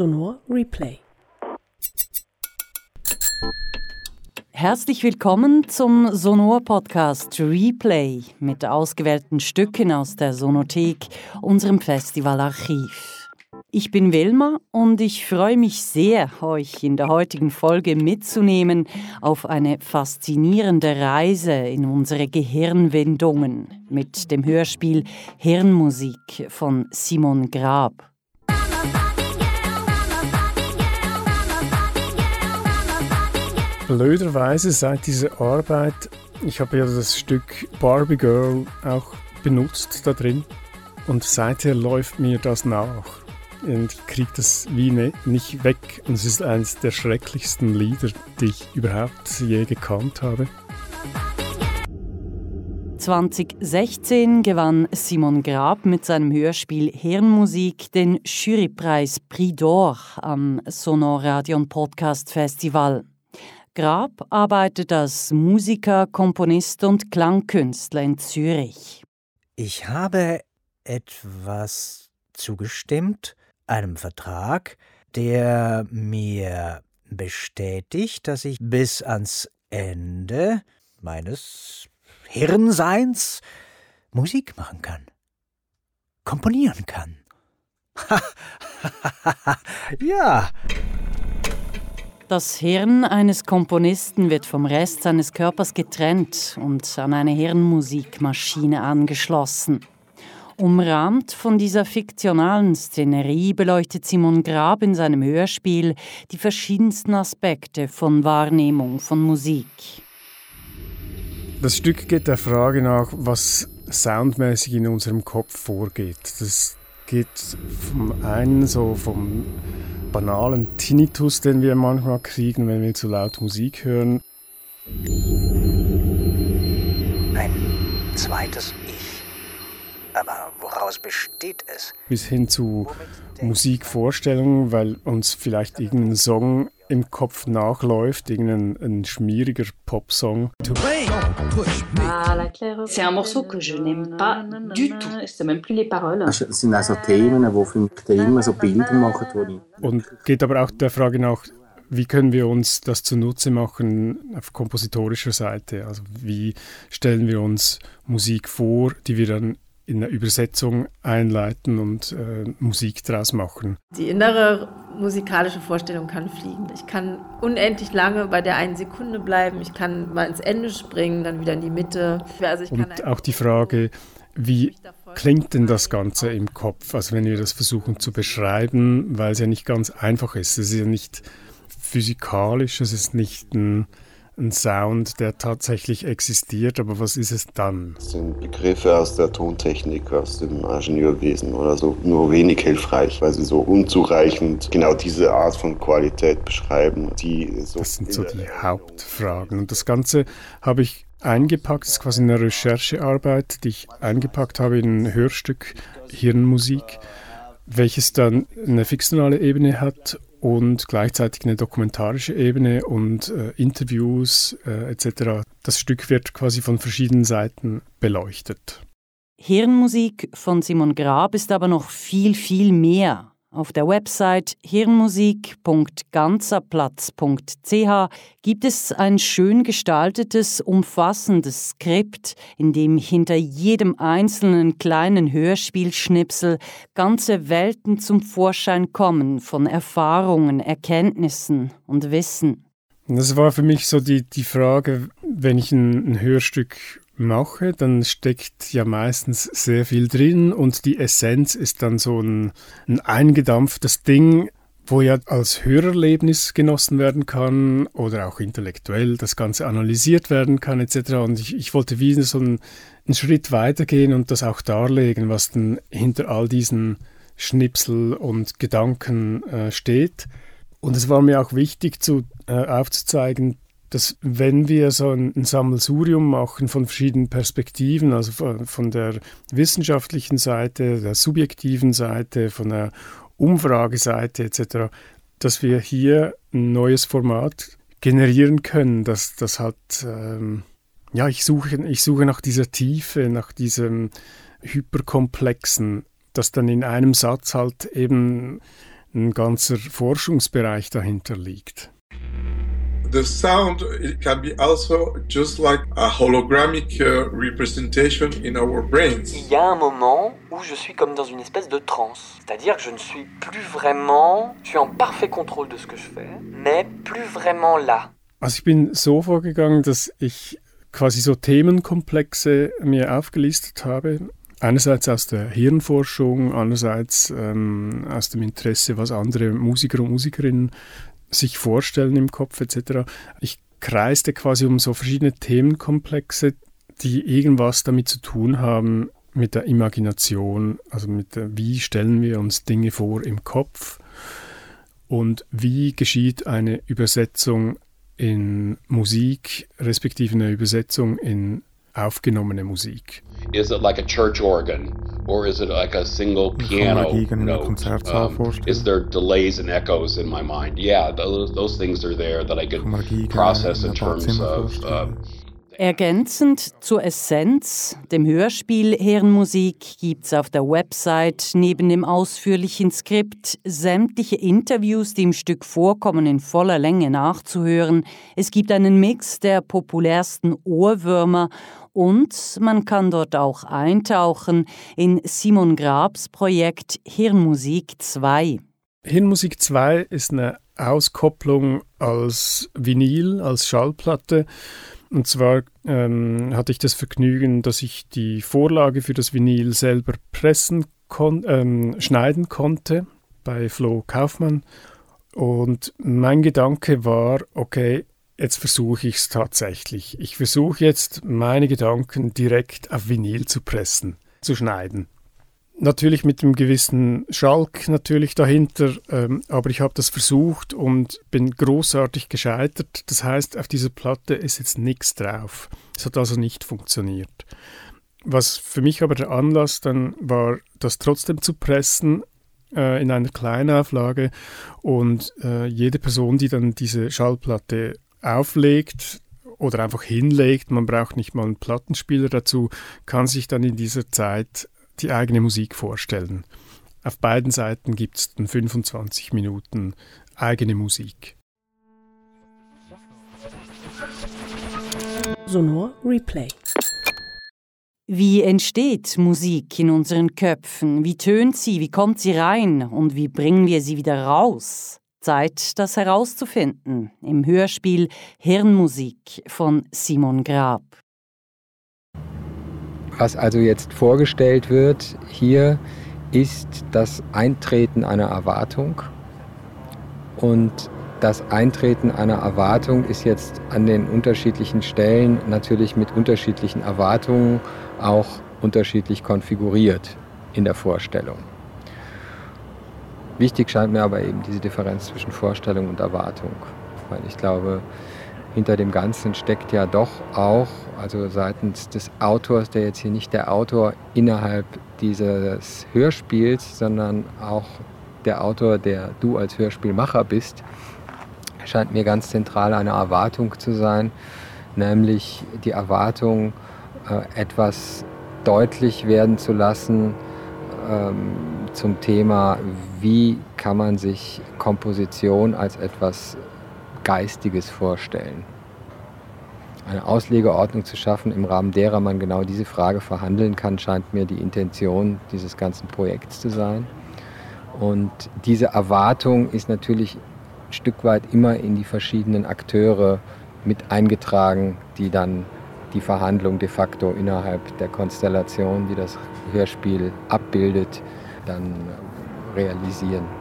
Sonor Replay. Herzlich willkommen zum Sonor Podcast Replay mit ausgewählten Stücken aus der Sonothek, unserem Festivalarchiv. Ich bin Wilma und ich freue mich sehr, euch in der heutigen Folge mitzunehmen auf eine faszinierende Reise in unsere Gehirnwindungen mit dem Hörspiel Hirnmusik von Simon Grab. Blöderweise seit dieser Arbeit, ich habe ja das Stück Barbie Girl auch benutzt da drin und seither läuft mir das nach und ich kriege das wie ne, nicht weg. Und es ist eines der schrecklichsten Lieder, die ich überhaupt je gekannt habe. 2016 gewann Simon Grab mit seinem Hörspiel Hirnmusik den Jurypreis Prix d'Or am Sonor Radion Podcast Festival. Grab arbeitet als Musiker, Komponist und Klangkünstler in Zürich. Ich habe etwas zugestimmt, einem Vertrag, der mir bestätigt, dass ich bis ans Ende meines Hirnseins Musik machen kann, komponieren kann. ja. Das Hirn eines Komponisten wird vom Rest seines Körpers getrennt und an eine Hirnmusikmaschine angeschlossen. Umrahmt von dieser fiktionalen Szenerie beleuchtet Simon Grab in seinem Hörspiel die verschiedensten Aspekte von Wahrnehmung von Musik. Das Stück geht der Frage nach, was soundmäßig in unserem Kopf vorgeht. Das geht vom einen so vom banalen Tinnitus, den wir manchmal kriegen, wenn wir zu laut Musik hören. Ein zweites aber woraus besteht es? Bis hin zu Musikvorstellungen, weil uns vielleicht irgendein Song im Kopf nachläuft, irgendein ein schmieriger Popsong. C'est un morceau que je n'aime pas du tout. C'est même plus les paroles. Es sind also Themen, wo für immer so Bilder machen. Und geht aber auch der Frage nach, wie können wir uns das zunutze machen auf kompositorischer Seite? Also wie stellen wir uns Musik vor, die wir dann in der Übersetzung einleiten und äh, Musik draus machen. Die innere musikalische Vorstellung kann fliegen. Ich kann unendlich lange bei der einen Sekunde bleiben. Ich kann mal ins Ende springen, dann wieder in die Mitte. Also und auch die Frage, wie klingt denn das Ganze im Kopf? Also wenn wir das versuchen zu beschreiben, weil es ja nicht ganz einfach ist. Es ist ja nicht physikalisch, es ist nicht ein ein Sound, der tatsächlich existiert, aber was ist es dann? Das sind Begriffe aus der Tontechnik, aus dem Ingenieurwesen oder so, nur wenig hilfreich, weil sie so unzureichend genau diese Art von Qualität beschreiben, die so. Das sind so die Hauptfragen. Und das Ganze habe ich eingepackt, das ist quasi eine Recherchearbeit, die ich eingepackt habe in ein Hörstück Hirnmusik, welches dann eine fiktionale Ebene hat und gleichzeitig eine dokumentarische Ebene und äh, Interviews äh, etc. Das Stück wird quasi von verschiedenen Seiten beleuchtet. Hirnmusik von Simon Grab ist aber noch viel, viel mehr auf der Website hirnmusik.ganzerplatz.ch gibt es ein schön gestaltetes, umfassendes Skript, in dem hinter jedem einzelnen kleinen Hörspielschnipsel ganze Welten zum Vorschein kommen von Erfahrungen, Erkenntnissen und Wissen. Das war für mich so die, die Frage, wenn ich ein, ein Hörstück mache, dann steckt ja meistens sehr viel drin und die Essenz ist dann so ein, ein eingedampftes Ding, wo ja als Hörerlebnis genossen werden kann oder auch intellektuell das Ganze analysiert werden kann etc. Und ich, ich wollte wie so einen, einen Schritt weitergehen und das auch darlegen, was denn hinter all diesen Schnipsel und Gedanken äh, steht. Und es war mir auch wichtig zu, äh, aufzuzeigen, dass wenn wir so ein, ein Sammelsurium machen von verschiedenen Perspektiven, also von, von, der wissenschaftlichen Seite, der subjektiven Seite, von der Umfrageseite etc., dass wir hier ein neues Format generieren können, dass das halt, ähm, ja, ich suche, ich suche nach dieser Tiefe, nach diesem hyperkomplexen, dass dann in einem Satz halt eben ein ganzer Forschungsbereich dahinter liegt. The sound it can be also just like a holographic uh, representation in our brains. Il y a un moment où je suis comme dans une espèce de transe, c'est-à-dire que je ne suis plus vraiment, je suis en parfait contrôle de ce que je fais, mais plus vraiment là. Also ich bin so vorgegangen, dass ich quasi so Themenkomplexe mir aufgelistet habe. Einerseits aus der Hirnforschung, andererseits ähm, aus dem Interesse, was andere Musiker und Musikerinnen sich vorstellen im Kopf etc. Ich kreiste quasi um so verschiedene Themenkomplexe, die irgendwas damit zu tun haben mit der Imagination, also mit der, wie stellen wir uns Dinge vor im Kopf und wie geschieht eine Übersetzung in Musik, respektive eine Übersetzung in aufgenommene Musik. Is it like a church organ or is it like a single piano note? Um, is there delays and echoes in my mind? Yeah, those, those things are there that I can process in terms of uh, Ergänzend zur Essenz, dem Hörspiel Herrenmusik, gibt es auf der Website neben dem ausführlichen Skript sämtliche Interviews, die im Stück vorkommen, in voller Länge nachzuhören. Es gibt einen Mix der populärsten Ohrwürmer und man kann dort auch eintauchen in Simon Grabs Projekt Hirnmusik 2. Hirnmusik 2 ist eine Auskopplung als Vinyl, als Schallplatte und zwar ähm, hatte ich das Vergnügen, dass ich die Vorlage für das Vinyl selber pressen kon ähm, schneiden konnte bei Flo Kaufmann. Und mein Gedanke war, okay, jetzt versuche ich es tatsächlich. Ich versuche jetzt meine Gedanken direkt auf Vinyl zu pressen, zu schneiden. Natürlich mit einem gewissen Schalk natürlich dahinter, ähm, aber ich habe das versucht und bin großartig gescheitert. Das heißt, auf dieser Platte ist jetzt nichts drauf. Es hat also nicht funktioniert. Was für mich aber der Anlass dann war, das trotzdem zu pressen äh, in einer Kleinauflage und äh, jede Person, die dann diese Schallplatte auflegt, oder einfach hinlegt, man braucht nicht mal einen Plattenspieler dazu, kann sich dann in dieser Zeit die eigene Musik vorstellen. Auf beiden Seiten gibt es dann 25 Minuten eigene Musik. Sonor Replay. Wie entsteht Musik in unseren Köpfen? Wie tönt sie? Wie kommt sie rein? Und wie bringen wir sie wieder raus? Zeit, das herauszufinden im Hörspiel Hirnmusik von Simon Grab. Was also jetzt vorgestellt wird hier, ist das Eintreten einer Erwartung. Und das Eintreten einer Erwartung ist jetzt an den unterschiedlichen Stellen natürlich mit unterschiedlichen Erwartungen auch unterschiedlich konfiguriert in der Vorstellung. Wichtig scheint mir aber eben diese Differenz zwischen Vorstellung und Erwartung, weil ich glaube, hinter dem Ganzen steckt ja doch auch, also seitens des Autors, der jetzt hier nicht der Autor innerhalb dieses Hörspiels, sondern auch der Autor, der du als Hörspielmacher bist, scheint mir ganz zentral eine Erwartung zu sein, nämlich die Erwartung, äh, etwas deutlich werden zu lassen ähm, zum Thema, wie kann man sich Komposition als etwas Geistiges vorstellen. Eine Auslegeordnung zu schaffen, im Rahmen derer man genau diese Frage verhandeln kann, scheint mir die Intention dieses ganzen Projekts zu sein. Und diese Erwartung ist natürlich ein Stück weit immer in die verschiedenen Akteure mit eingetragen, die dann die Verhandlung de facto innerhalb der Konstellation, die das Hörspiel abbildet, dann realisieren.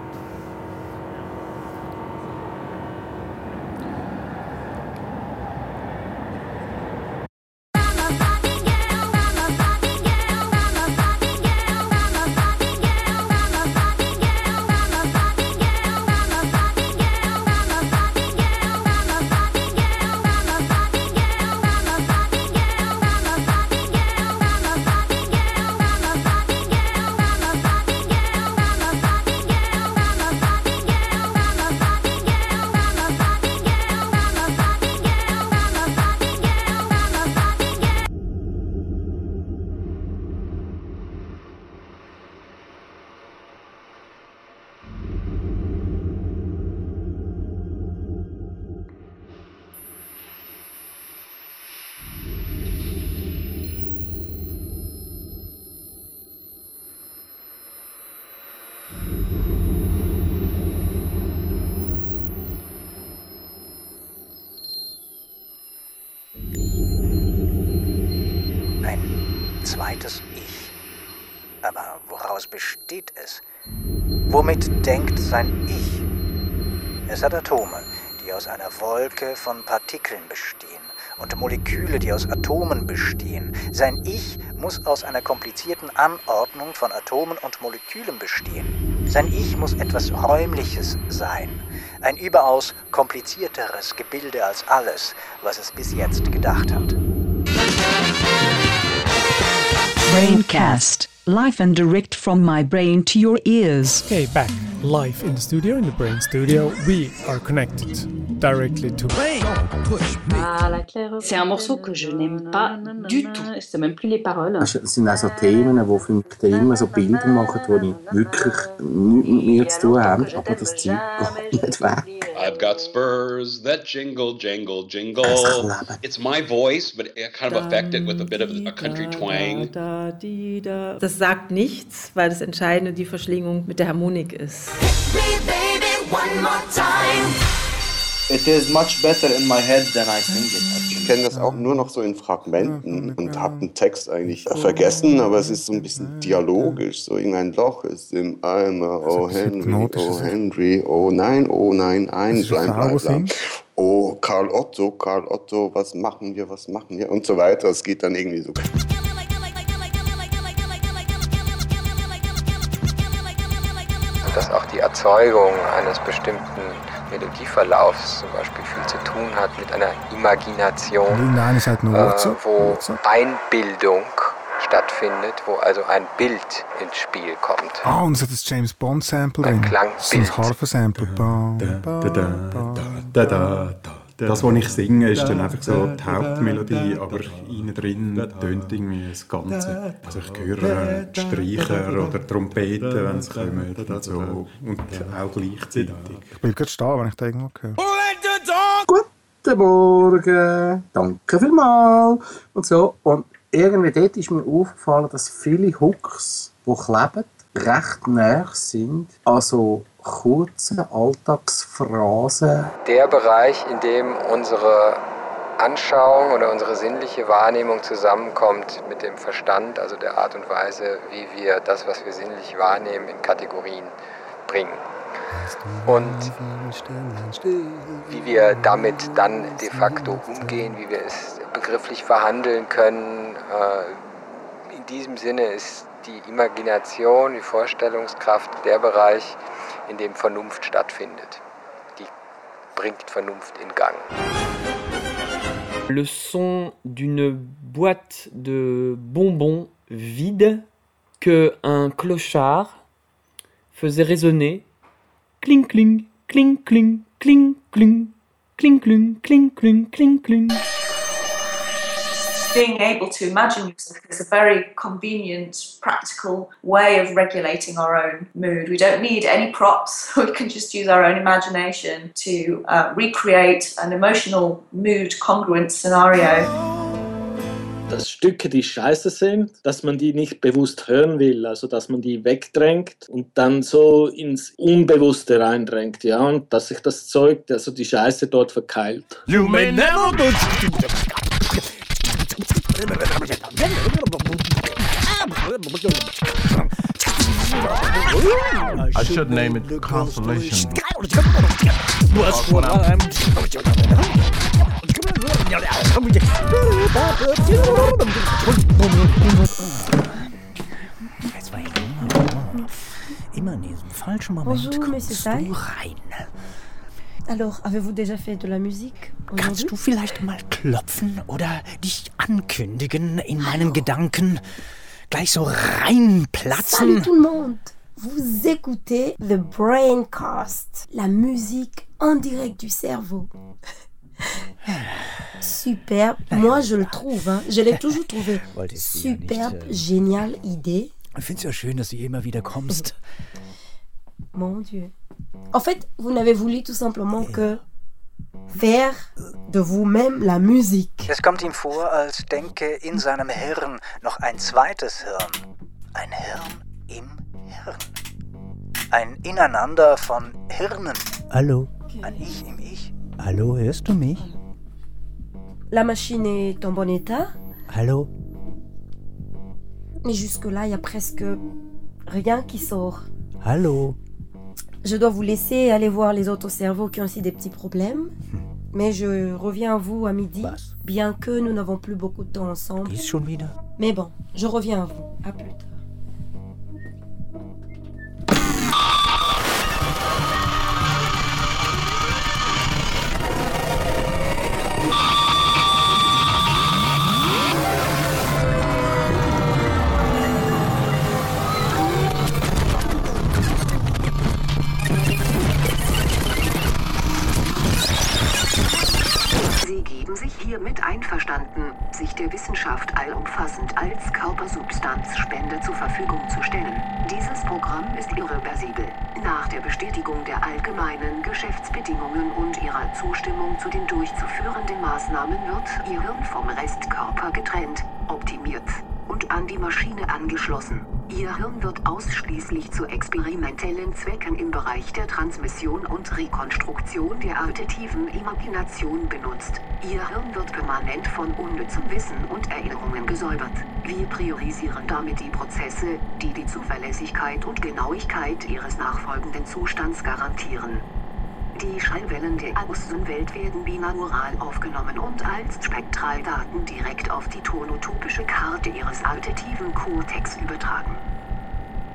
Zweites Ich. Aber woraus besteht es? Womit denkt sein Ich? Es hat Atome, die aus einer Wolke von Partikeln bestehen und Moleküle, die aus Atomen bestehen. Sein Ich muss aus einer komplizierten Anordnung von Atomen und Molekülen bestehen. Sein Ich muss etwas Räumliches sein, ein überaus komplizierteres Gebilde als alles, was es bis jetzt gedacht hat. Braincast. Live and direct from my brain to your ears. Okay, back live in the studio, in the Brain Studio. We are connected directly to Brain. C'est un morceau que je n'aime pas du tout. C'est même plus les paroles. Das sind auch so Themen, wo für mich immer so Bilder machen, die wirklich nichts mit mir zu tun haben, aber das Zeug geht nicht weg. I've got spurs that jingle, jingle, jingle. It's my voice, but kind of affected with a bit of a country twang. Das sagt nichts, weil das Entscheidende die Verschlingung mit der Harmonik ist. It is much better in my head than I sing it. Ich kenne das auch nur noch so in Fragmenten und habe den Text eigentlich vergessen, aber es ist so ein bisschen dialogisch. So irgendein Loch ist im Eimer, oh Henry, oh Henry, oh nein, oh nein, ein, bla bla bla. Oh Karl Otto, Karl Otto, was machen wir, was machen wir und so weiter. Es geht dann irgendwie so. dass auch die Erzeugung eines bestimmten Melodieverlaufs zum Beispiel viel zu tun hat mit einer Imagination, nur äh, Wurzel. wo Wurzel. Einbildung stattfindet, wo also ein Bild ins Spiel kommt. Ah, und es hat das James Bond Sample drin. Das ist ein Harfe-Sample. Ba, ba, Da, da, da, da, da. Das, was ich singe, ist dann einfach so die Hauptmelodie, aber innen drin tönt irgendwie das Ganze. Also ich höre die Streicher oder Trompeten, wenn sie kommen und so. Und auch gleichzeitig. Ich bleibe gerade stehen, wenn ich da irgendwo höre. Guten Morgen, danke vielmals und so. Und irgendwie dort ist mir aufgefallen, dass viele Hooks, die kleben, recht nah sind an so kurzen Alltagsphrasen. Der Bereich, in dem unsere Anschauung oder unsere sinnliche Wahrnehmung zusammenkommt mit dem Verstand, also der Art und Weise, wie wir das, was wir sinnlich wahrnehmen, in Kategorien bringen. Und wie wir damit dann de facto umgehen, wie wir es begrifflich verhandeln können. Äh, In diesem Sinne ist die Imagination, die Vorstellungskraft der Bereich, in dem Vernunft stattfindet. Die bringt Vernunft in Gang. Le son d'une boîte de bonbons vide que un clochard faisait résonner. Cling cling, cling cling, cling cling, cling cling, cling cling, cling cling. Being able to imagine music is a very convenient, practical way of regulating our own mood. We don't need any props. We can just use our own imagination to uh, recreate an emotional mood congruent scenario. dass Stücke, die scheiße sind, dass man die nicht bewusst hören will, also dass man die wegdrängt und dann so ins Unbewusste reindrängt, ja, und dass sich das Zeug, also die Scheiße dort verkeilt. You may never go. Should name it Consolation. What's what I'm. Jetzt war ich immer, immer in diesem falschen Moment Bonjour, kommst du rein. Alors, avez-vous déjà fait de la musique Kannst du vielleicht mal klopfen oder dich ankündigen in meinen Gedanken? Gleich so Salut reinplatzen? tout le monde Vous écoutez The Braincast, la musique en direct du cerveau. Superbe, moi je le trouve, hein. je l'ai toujours trouvé. Superbe, äh, géniale idée. Ich finde es ja schön, dass du immer wieder kommst. Mon Dieu. En fait, vous n'avez voulu tout simplement que faire de vous-même la musique. Es kommt ihm vor, als denke in seinem Hirn noch ein zweites Hirn. Ein Hirn im Hirn. Ein Ineinander von Hirnen. Hallo. Ein Ich im Ich. Hallo, hörst du mich? La machine est en bon état? Hallo? Mais jusque-là, il y a presque rien qui sort. Allô Je dois vous laisser aller voir les autres cerveaux qui ont aussi des petits problèmes. Mais je reviens à vous à midi, bien que nous n'avons plus beaucoup de temps ensemble. Ist schon wieder? Mais bon, je reviens à vous. À plus tard. Sich der Wissenschaft allumfassend als Körpersubstanzspender zur Verfügung zu stellen. Dieses Programm ist irreversibel. Nach der Bestätigung der allgemeinen Geschäftsbedingungen und ihrer Zustimmung zu den durchzuführenden Maßnahmen wird Ihr Hirn vom Restkörper getrennt, optimiert und an die Maschine angeschlossen. Ihr Hirn wird ausschließlich zu experimentellen Zwecken im Bereich der Transmission und Rekonstruktion der alternativen Imagination benutzt. Ihr Hirn wird permanent von unnützem Wissen und Erinnerungen gesäubert. Wir priorisieren damit die Prozesse, die die Zuverlässigkeit und Genauigkeit Ihres nachfolgenden Zustands garantieren. Die Schallwellen der Außenwelt werden binaural aufgenommen und als Spektraldaten direkt auf die tonotopische Karte Ihres alternativen Kortex übertragen.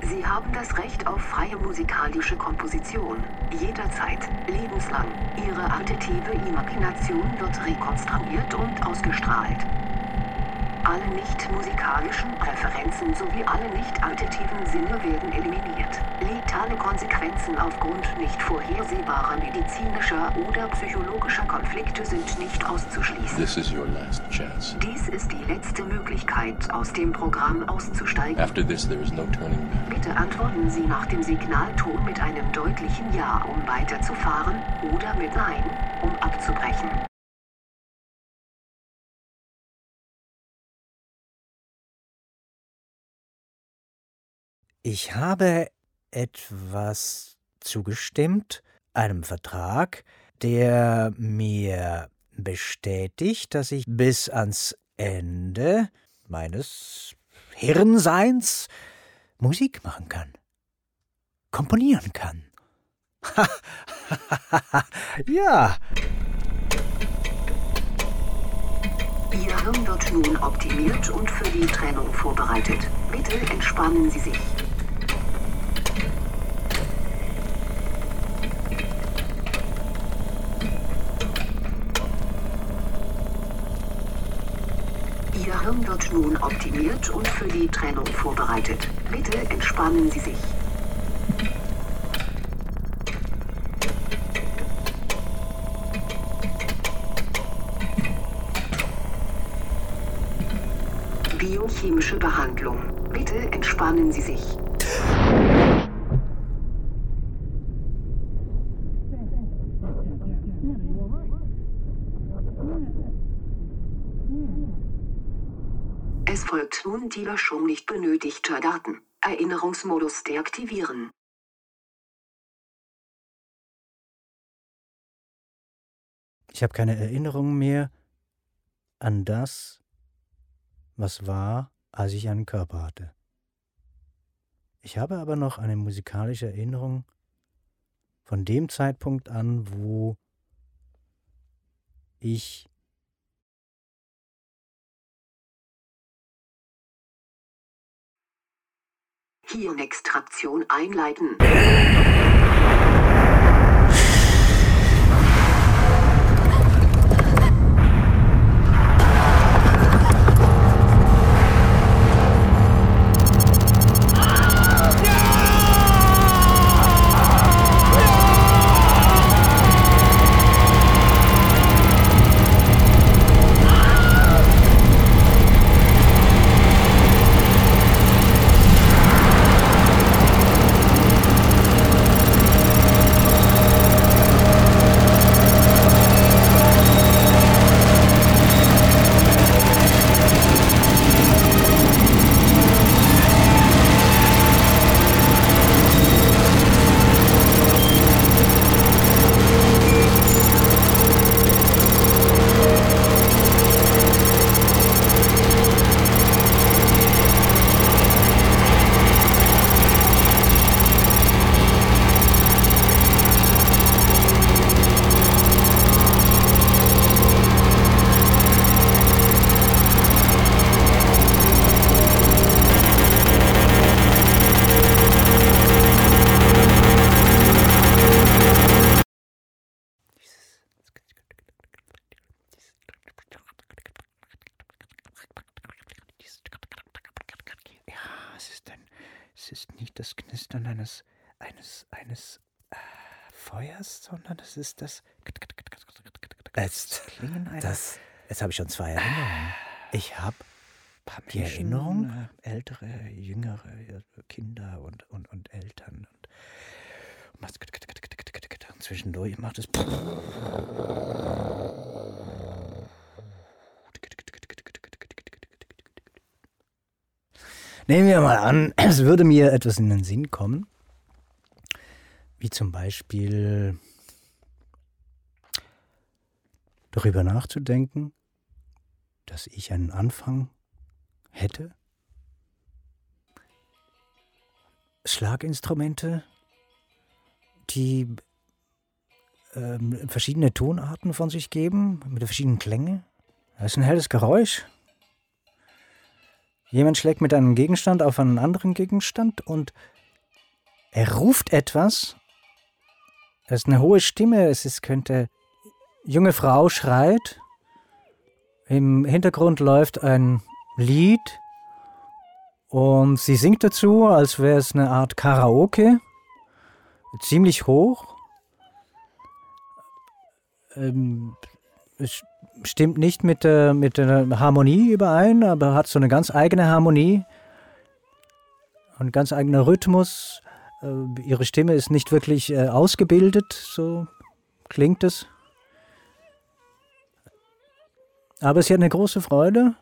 Sie haben das Recht auf freie musikalische Komposition. Jederzeit, lebenslang. Ihre alternative Imagination wird rekonstruiert und ausgestrahlt. Alle nicht musikalischen Präferenzen sowie alle nicht alternativen Sinne werden eliminiert. Letale Konsequenzen aufgrund nicht vorhersehbarer medizinischer oder psychologischer Konflikte sind nicht auszuschließen. This is your last chance. Dies ist die letzte Möglichkeit, aus dem Programm auszusteigen. After this, there is no turning back. Bitte antworten Sie nach dem Signalton mit einem deutlichen Ja, um weiterzufahren, oder mit Nein, um abzubrechen. Ich habe etwas zugestimmt, einem Vertrag, der mir bestätigt, dass ich bis ans Ende meines Hirnseins Musik machen kann, komponieren kann. ja, Ihr Hirn wird nun optimiert und für die Trennung vorbereitet. Bitte entspannen Sie sich. Ihr Hirn wird nun optimiert und für die Trennung vorbereitet. Bitte entspannen Sie sich. Biochemische Behandlung. Bitte entspannen Sie sich. Es folgt nun die nicht benötigter Daten. Erinnerungsmodus deaktivieren. ich habe keine Erinnerung mehr an das, was war, als ich einen Körper hatte. Ich habe aber noch eine musikalische Erinnerung von dem Zeitpunkt an, wo ich Hirnextraktion einleiten. Knistern eines, eines, eines äh, Feuers, sondern es ist das. Jetzt, das, jetzt habe ich schon zwei Erinnerungen. Ich habe die Erinnerung, äh, ältere, jüngere Kinder und, und, und Eltern und, und zwischendurch macht es. Nehmen wir mal an, es würde mir etwas in den Sinn kommen, wie zum Beispiel darüber nachzudenken, dass ich einen Anfang hätte. Schlaginstrumente, die ähm, verschiedene Tonarten von sich geben, mit verschiedenen Klängen. Das ist ein helles Geräusch. Jemand schlägt mit einem Gegenstand auf einen anderen Gegenstand und er ruft etwas. Es ist eine hohe Stimme. Es ist, könnte. Junge Frau schreit. Im Hintergrund läuft ein Lied und sie singt dazu, als wäre es eine Art Karaoke. Ziemlich hoch. Ähm, stimmt nicht mit der, mit der Harmonie überein, aber hat so eine ganz eigene Harmonie. Ein ganz eigener Rhythmus. Äh, ihre Stimme ist nicht wirklich äh, ausgebildet, so klingt es. Aber sie hat eine große Freude.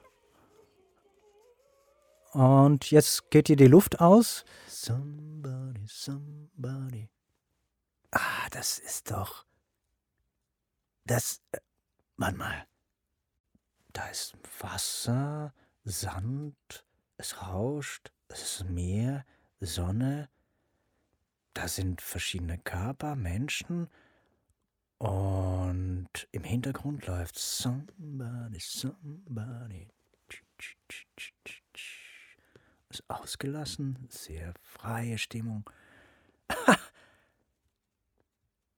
Und jetzt geht ihr die Luft aus. Somebody, somebody. Ah, das ist doch. Das. Warte mal. Da ist Wasser, Sand, es rauscht, es ist Meer, Sonne. Da sind verschiedene Körper, Menschen. Und im Hintergrund läuft Somebody, Somebody. Ist ausgelassen, sehr freie Stimmung.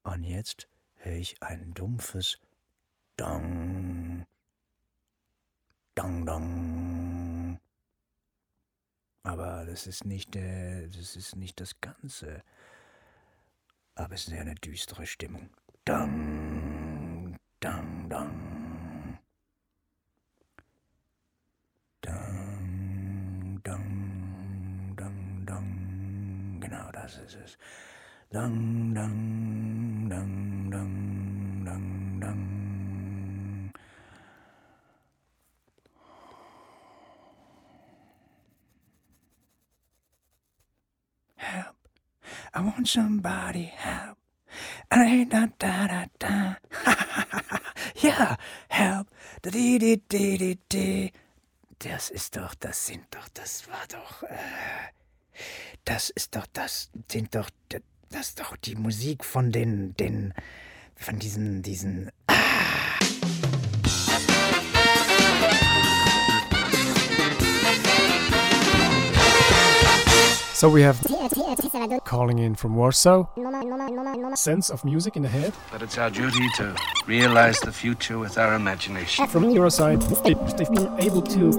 Und jetzt höre ich ein dumpfes Dong. Dong, dong. Aber das ist nicht, äh, das ist nicht das Ganze. Aber es ist ja eine düstere Stimmung. Dang, dang, dang. Dang, dang, dang, dang. Genau, das ist es. Dang, dang, dang, I want somebody help. Da, da, da, da. ja, help. Da, di, di, di, di, di. Das ist doch, das sind doch, das war doch, äh, das ist doch, das sind doch, das ist doch die Musik von den, den, von diesen, diesen, So we have calling in from Warsaw. Sense of music in the head. But it's our duty to realize the future with our imagination. From your side, they've been able to,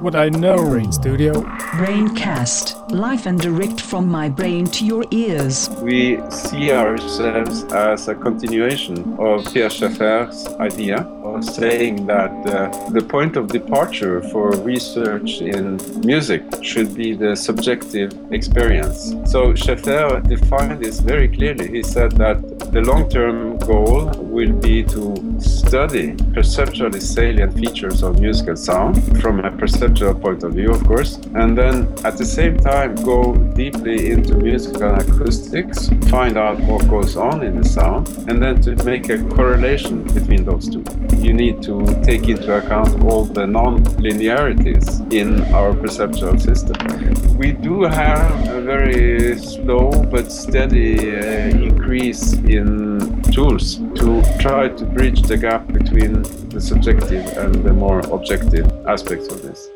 what I know, Brain Studio. Braincast, live and direct from my brain to your ears. We see ourselves as a continuation of Pierre Schaeffer's idea of saying that uh, the point of departure for research in music should be the subjective experience. So Schaeffer defined this very clearly. He said that the long-term goal will be to study perceptually salient features of musical sound from a perceptual point of view, of course, and then at the same time go deeply into musical acoustics, find out what goes on in the sound, and then to make a correlation between those two. You need to take into account all the non-linearities in our perceptual system. We do have a very slow but steady uh, increase in tools to try to bridge the gap between the subjective and the more objective aspects of this.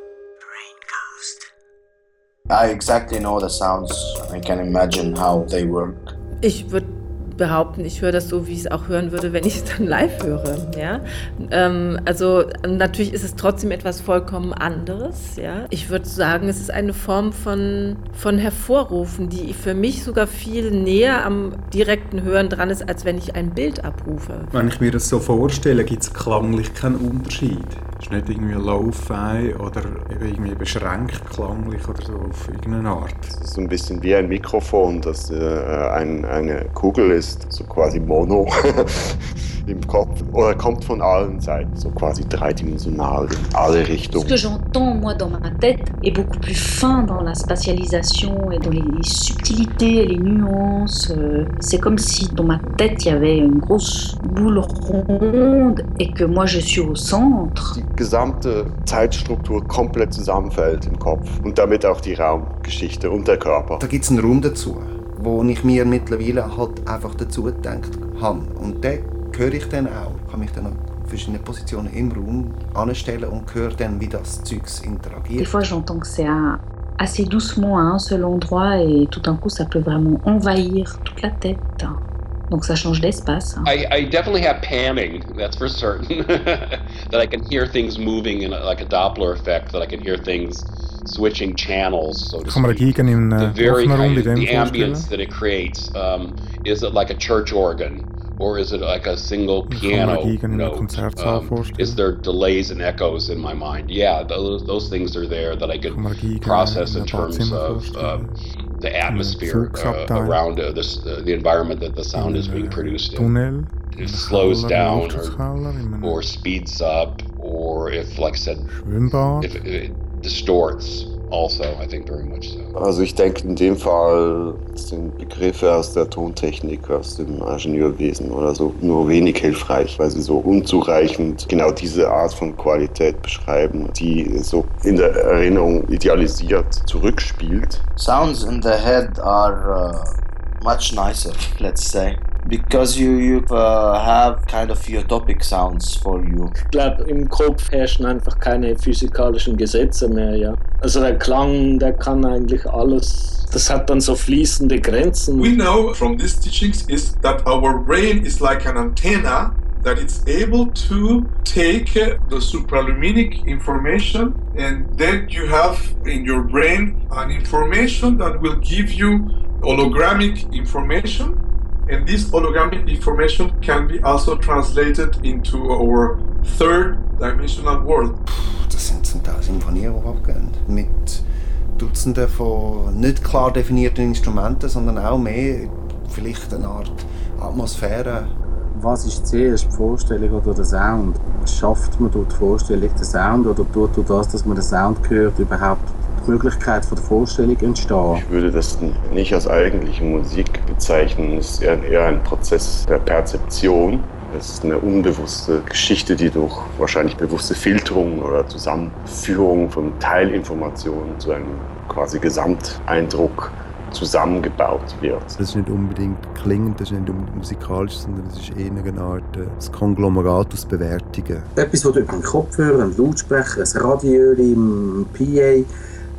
I exactly know the sounds. I can imagine how they work. Ich würde behaupten, ich höre das so, wie ich es auch hören würde, wenn ich es dann live höre. Ja? Ähm, also natürlich ist es trotzdem etwas vollkommen anderes. Ja? Ich würde sagen, es ist eine Form von, von Hervorrufen, die für mich sogar viel näher am direkten Hören dran ist, als wenn ich ein Bild abrufe. Wenn ich mir das so vorstelle, gibt es klanglich keinen Unterschied. Es ist nicht irgendwie Lo-Fi oder irgendwie beschränkt klanglich oder so auf irgendeine Art. Es ist so ein bisschen wie ein Mikrofon, das äh, ein, eine Kugel ist, so quasi Mono. im Kopf oder kommt von allen Seiten, so quasi dreidimensional in alle Richtungen. Ce que j'entends moi dans ma tête est beaucoup plus fin dans la spatialisation et dans les, les subtilités, les nuances. Euh, c'est comme si dans ma tête il y avait une grosse boule ronde et que moi je suis au centre. Die gesamte Zeitstruktur komplett zusammenfällt im Kopf und damit auch die Raumgeschichte und der Körper. Da gibt es einen Raum dazu, wo ich mir mittlerweile halt einfach dazu gedacht habe. Und der höre ich dann auch, kann mich dann an verschiedene Positionen im Raum anstellen und höre dann, wie das Zeugs interagiert. Des fois j'entends que c'est assez doucement à un seul endroit et tout d'un coup ça peut vraiment envahir toute la tête. Donc ça change d'espace. I, I definitely have panning, that's for certain. that I can hear things moving in a, like a Doppler effect, that I can hear things switching channels, so to dagegen in the äh, very kind of, the ambience that it creates. Um, is it like a church organ? Or is it like a single piano dagegen in einem note? Um, is there delays and echoes in my mind? Yeah, those, those things are there that I could Kann man dagegen process in terms of uh, the atmosphere uh, around uh, this, uh, the environment that the sound is being produced in. It slows down Luftschutzkeller, in einem or, or speeds up, or if, like I said, if it distorts also, I think very much so. Also ich denke in dem Fall sind Begriffe aus der Tontechnik, aus dem Ingenieurwesen oder so nur wenig hilfreich, weil sie so unzureichend genau diese Art von Qualität beschreiben, die so in der Erinnerung idealisiert zurückspielt. Sounds in the head are uh, much nicer, let's say. Because you, you uh, have kind of utopic sounds for you. Ich glaube, im Kopf herrschen einfach keine physikalischen Gesetze mehr, ja. Also der Klang, der kann eigentlich alles. Das hat dann so fließende Grenzen. We know from these teachings is that our brain is like an antenna that it's able to take uh, the supraluminic information and then you have in your brain an information that will give you hologramic information and this hologramic information can be also translated into our third dimensional world. Das sind zum Teil Symphonien, die abgehen. Mit Dutzenden von nicht klar definierten Instrumenten, sondern auch mehr vielleicht eine Art Atmosphäre. Was ist zuerst, die Vorstellung oder der Sound? Schafft man durch die Vorstellung den Sound oder tut durch das, dass man den Sound hört, überhaupt Möglichkeit von der Vorstellung entstehen? Ich würde das nicht als eigentliche Musik bezeichnen, es ist eher, ein Prozess der Perzeption. Es ist eine unbewusste Geschichte, die durch wahrscheinlich bewusste Filterung oder Zusammenführung von Teilinformationen zu einem quasi Gesamteindruck zusammengebaut wird. Das ist nicht unbedingt klingend, das ist nicht unbedingt musikalisch, sondern das ist eher eine Art äh, das Konglomerat aus Bewertungen. Etwas, was du über einen Kopfhörer, einen Lautsprecher, ein Radio im PA,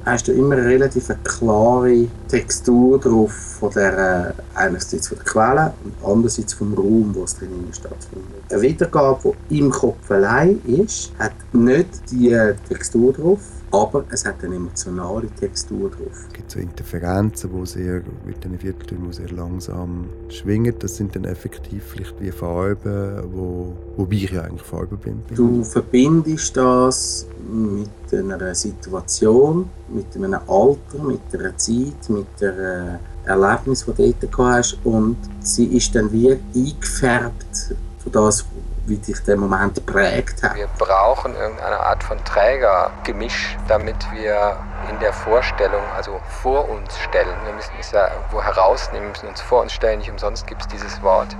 hast du immer eine relativ klare Textur drauf von der, äh, einerseits von der Quelle und andererseits vom Raum, wo es drinnen stattfindet. Eine Wiedergabe, die im Kopf allein ist, hat nicht die äh, Textur drauf, aber es hat eine emotionale Textur drauf. Es gibt so Interferenzen, die sehr, mit diesen Vierteltönen, die sehr langsam schwingen. Das sind dann effektiv vielleicht wie Farben, wo, wobei ich ja eigentlich Farbenblind bin. Du verbindest das mit einer Situation, mit einem Alter, mit einer Zeit, mit einem Erlebnis, das du dort hast und sie ist dann wie eingefärbt von das, wie dich der Moment geprägt hat. Wir brauchen irgendeine Art von Trägergemisch, damit wir in der Vorstellung, also vor uns stellen, wir müssen es ja irgendwo herausnehmen, wir müssen uns vor uns stellen, nicht umsonst gibt es dieses Wort,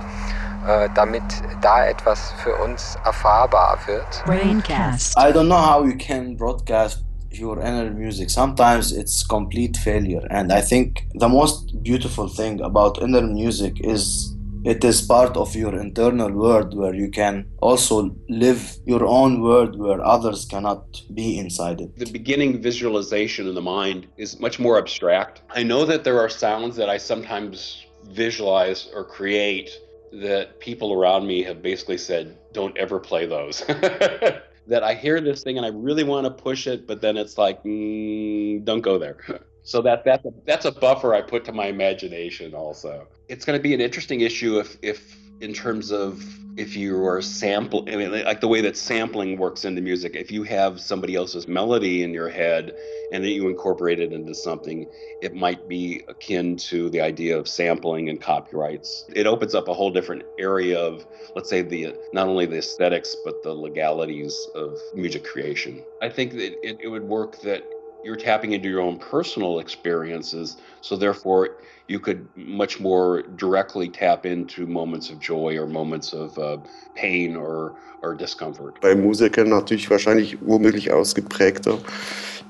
äh, damit da etwas für uns erfahrbar wird. Braincast. I don't know how you can broadcast your inner music. Sometimes it's complete failure. And I think the most beautiful thing about inner music is it is part of your internal world where you can also live your own world where others cannot be inside it. The beginning visualization in the mind is much more abstract. I know that there are sounds that I sometimes visualize or create that people around me have basically said, don't ever play those. that I hear this thing and I really want to push it, but then it's like, mm, don't go there. So that that's a, that's a buffer I put to my imagination. Also, it's going to be an interesting issue if if in terms of if you are sampling, I mean, like the way that sampling works into music. If you have somebody else's melody in your head and then you incorporate it into something, it might be akin to the idea of sampling and copyrights. It opens up a whole different area of, let's say, the not only the aesthetics but the legalities of music creation. I think that it, it would work that you're tapping into your own personal experiences, so therefore you could much more directly tap into moments of joy or moments of uh, pain or, or discomfort. Bei Musikern natürlich wahrscheinlich womöglich ausgeprägter.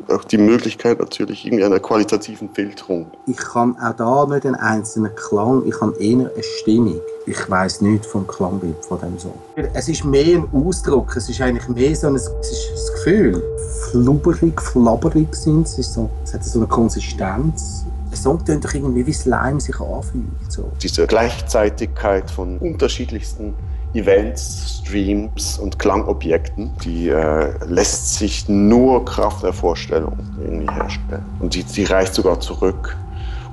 Auch die Möglichkeit natürlich irgendwie einer qualitativen Filterung. Ich kann auch da nicht einen einzelnen Klang, ich habe eher eine Stimmung. Ich weiß nicht vom Klangbild von dem Song. Es ist mehr ein Ausdruck, es ist eigentlich mehr so ein, es ist das Gefühl. Flubberig, flabberig sind es, so, es hat so eine Konsistenz. Ein Song tönt doch irgendwie wie Slime sich anfühlt. So. Diese Gleichzeitigkeit von unterschiedlichsten Events, Streams und Klangobjekten, die äh, lässt sich nur Kraft der Vorstellung irgendwie herstellen. Und die, die reicht sogar zurück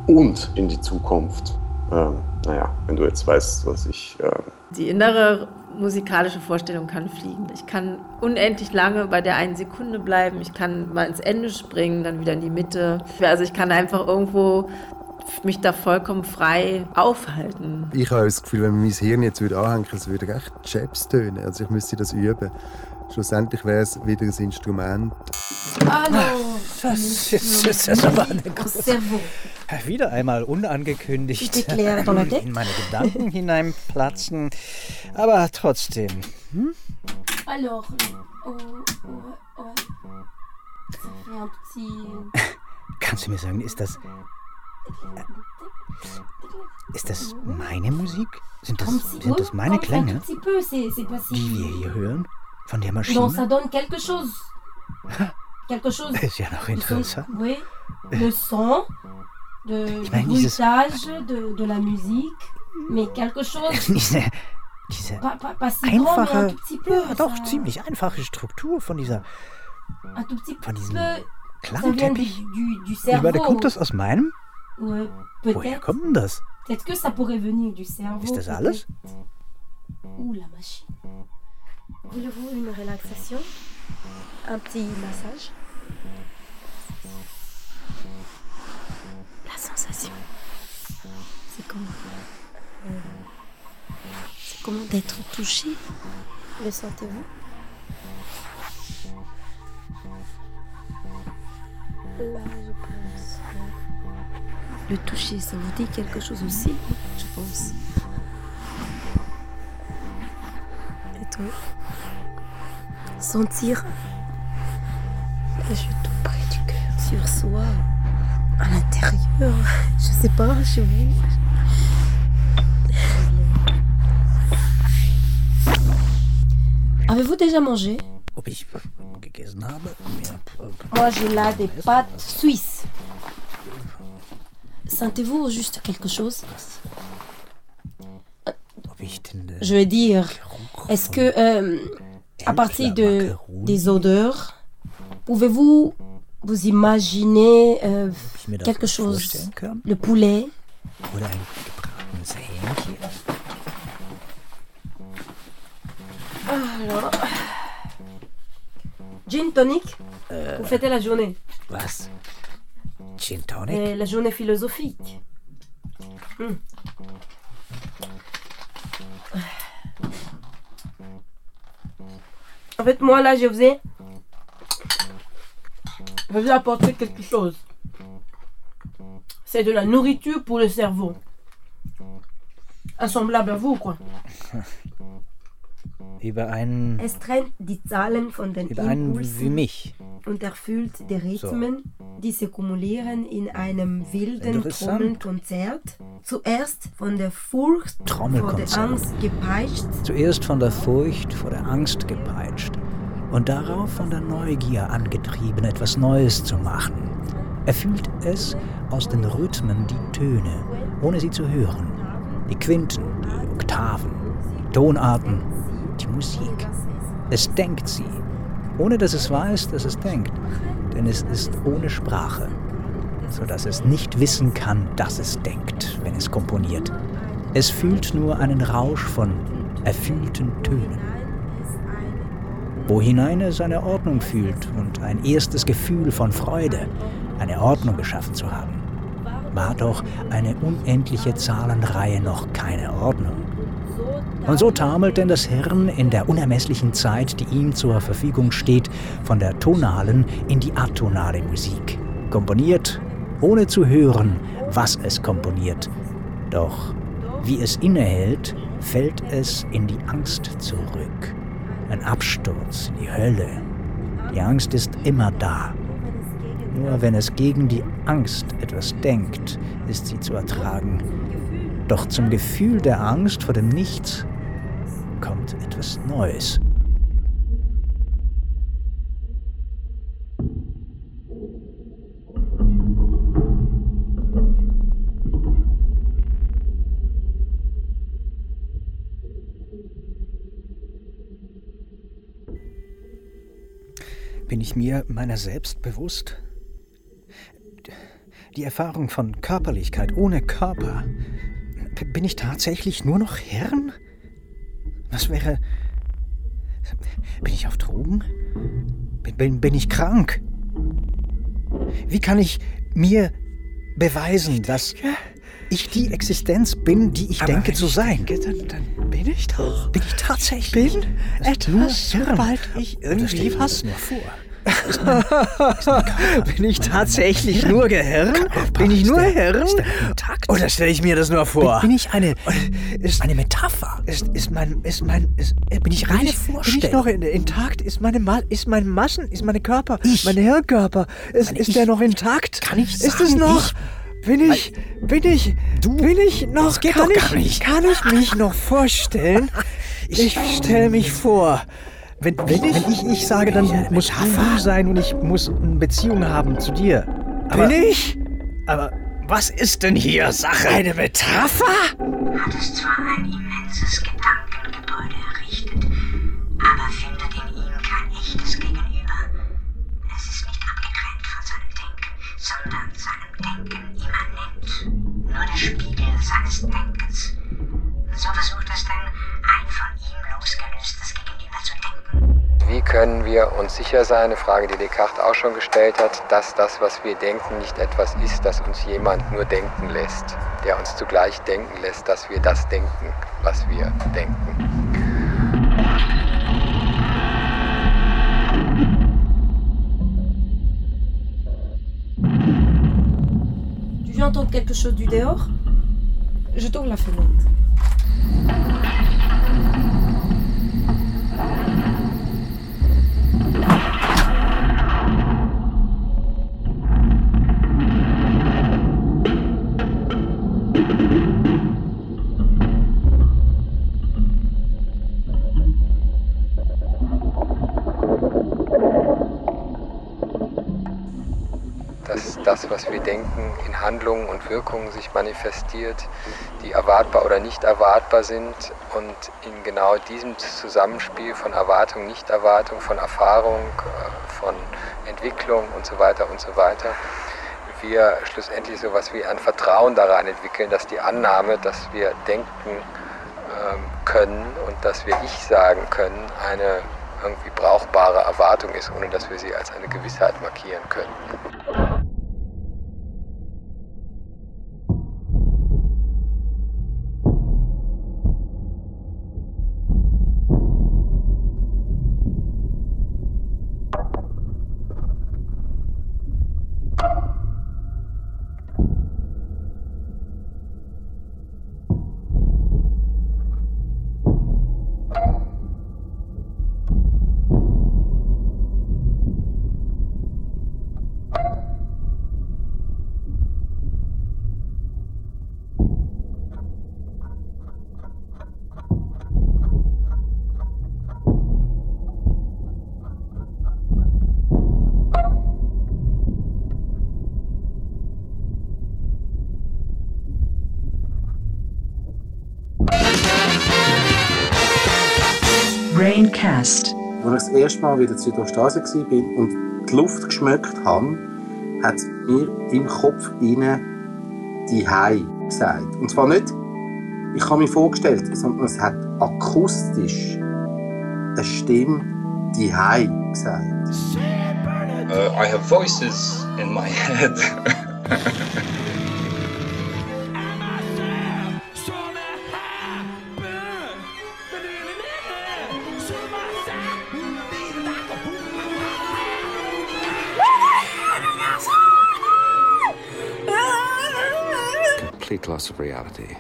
und in die Zukunft. Ähm, naja, wenn du jetzt weißt, was ich. Äh die innere musikalische Vorstellung kann fliegen. Ich kann unendlich lange bei der einen Sekunde bleiben. Ich kann mal ins Ende springen, dann wieder in die Mitte. Also ich kann einfach irgendwo mich da vollkommen frei aufhalten. Ich habe das Gefühl, wenn man mein Hirn jetzt würde anhängen, es würde echt Chaps tönen. Also ich müsste das üben. Schlussendlich wäre es wieder ein Instrument. Hallo! Das ist, das ist aber eine große... Wieder einmal unangekündigt in meine Gedanken hineinplatzen. Aber trotzdem. Hm? Alors, oh, oh, oh. Kannst du mir sagen, ist das ist das meine Musik? Sind das, sind das meine Klänge, die wir hier hören? Von der Maschine? Non, ça donne quelque chose. Quelque chose. Ist ja noch interessant. Oui, le son, de, Ich meine, dieses- bruitage de, de la musique, mais quelque chose. Diese, diese einfache, ja, doch, ziemlich einfache Struktur von dieser, von diesem Klangteppich. cerveau. Über, kommt das aus meinem? Ouais, Woher peut-être. kommt denn das? Peut-être que ça pourrait venir du cerveau. Ist das alles? Ouh, la machine. Voulez-vous une relaxation? Un petit massage? La sensation. C'est comment C'est comment d'être touché Le sentez-vous? Là, je pense. Le toucher, ça vous dit quelque chose aussi, je pense. Et toi? Sentir. Là, je suis tout près du cœur. Sur soi. À l'intérieur. Je sais pas, chez vous. Avez-vous déjà mangé? Moi, j'ai là des pâtes suisses. Sentez-vous juste quelque chose? Äh, Je veux dire, est-ce que euh, à partir de, des odeurs, pouvez-vous vous imaginer euh, quelque chose? Le poulet? Alors, gin tonic? Euh, Vous fêtez la journée? Was? Gin Tonic? Euh, La journée philosophique. Hmm. En fait, moi là, je faisais. Je vais apporter quelque chose. C'est de la nourriture pour le cerveau. Assemblable à vous, quoi. Über einen, Es trennt die Zahlen von den über einen wie mich. und erfüllt die Rhythmen, die sich kumulieren in einem wilden. Trommelkonzert. Zuerst von der Furcht vor der. Angst gepeitscht, Zuerst von der Furcht vor der Angst gepeitscht und darauf von der Neugier angetrieben, etwas Neues zu machen. Er fühlt es aus den Rhythmen die Töne, ohne sie zu hören. Die Quinten, die Oktaven, die Tonarten, die Musik. Es denkt sie, ohne dass es weiß, dass es denkt, denn es ist ohne Sprache, sodass es nicht wissen kann, dass es denkt, wenn es komponiert. Es fühlt nur einen Rausch von erfüllten Tönen. Wo hinein es eine Ordnung fühlt und ein erstes Gefühl von Freude, eine Ordnung geschaffen zu haben, war doch eine unendliche Zahlenreihe noch keine Ordnung. Und so taumelt denn das Hirn in der unermesslichen Zeit, die ihm zur Verfügung steht, von der tonalen in die atonale Musik. Komponiert, ohne zu hören, was es komponiert. Doch wie es innehält, fällt es in die Angst zurück. Ein Absturz in die Hölle. Die Angst ist immer da. Nur wenn es gegen die Angst etwas denkt, ist sie zu ertragen. Doch zum Gefühl der Angst vor dem Nichts kommt etwas Neues. Bin ich mir meiner selbst bewusst? Die Erfahrung von Körperlichkeit ohne Körper. Bin ich tatsächlich nur noch Hirn? Was wäre. Bin ich auf Drogen? Bin, bin, bin ich krank? Wie kann ich mir beweisen, dass ich die Existenz bin, die ich denke wenn zu ich sein? Denke, dann, dann bin ich doch. Bin ich tatsächlich? Bin etwas, sobald ich irgendwie was. Nur vor. Bin ich tatsächlich nur Gehirn? Bin ich nur Hirn? Oder stelle ich mir das nur vor? Bin, bin ich eine, ist, eine Metapher? Ist, ist mein, ist mein, ist, bin ich reine Vorstellung? Bin ich noch in, intakt? Ist meine, ist mein Massen, ist meine Körper, ich. mein Hirnkörper, ist, ist ich, der noch intakt? Kann ich sagen, Ist es noch? Ich, bin ich, bin ich, du, bin ich noch, kann ich, nicht. kann ich mich noch vorstellen? ich stelle mich vor. Wenn, wenn, wenn ich ich sage, dann muss du sein und ich muss eine Beziehung haben zu dir. Aber, Bin ich? Aber was ist denn hier Sache? Eine Metapher? Hat es zwar ein immenses Gedankengebäude errichtet, aber findet in ihm kein echtes Gegenüber. Es ist nicht abgetrennt von seinem Denken, sondern seinem Denken immanent. Nur der Spiegel seines Denkens. So versucht es dann, ein von ihm losgelöstes Gegenüber zu denken. Wie können wir uns sicher sein, eine Frage, die Descartes auch schon gestellt hat, dass das, was wir denken, nicht etwas ist, das uns jemand nur denken lässt, der uns zugleich denken lässt, dass wir das denken, was wir denken. Entendre quelque chose du dehors Je t'ouvre la fenêtre. Das, was wir denken, in Handlungen und Wirkungen sich manifestiert, die erwartbar oder nicht erwartbar sind und in genau diesem Zusammenspiel von Erwartung, Nichterwartung, von Erfahrung, äh, von Entwicklung und so weiter und so weiter, wir schlussendlich so etwas wie ein Vertrauen daran entwickeln, dass die Annahme, dass wir denken ähm, können und dass wir Ich sagen können, eine irgendwie brauchbare Erwartung ist, ohne dass wir sie als eine Gewissheit markieren können. Broadcast. Als ich das erste Mal wieder in Südostasien war und die Luft geschmeckt habe, hat es mir im Kopf rein die Hai gesagt. Und zwar nicht, ich habe mir vorgestellt, sondern es hat akustisch eine Stimme die Hai gesagt. Uh, I have voices in my head. loss of reality.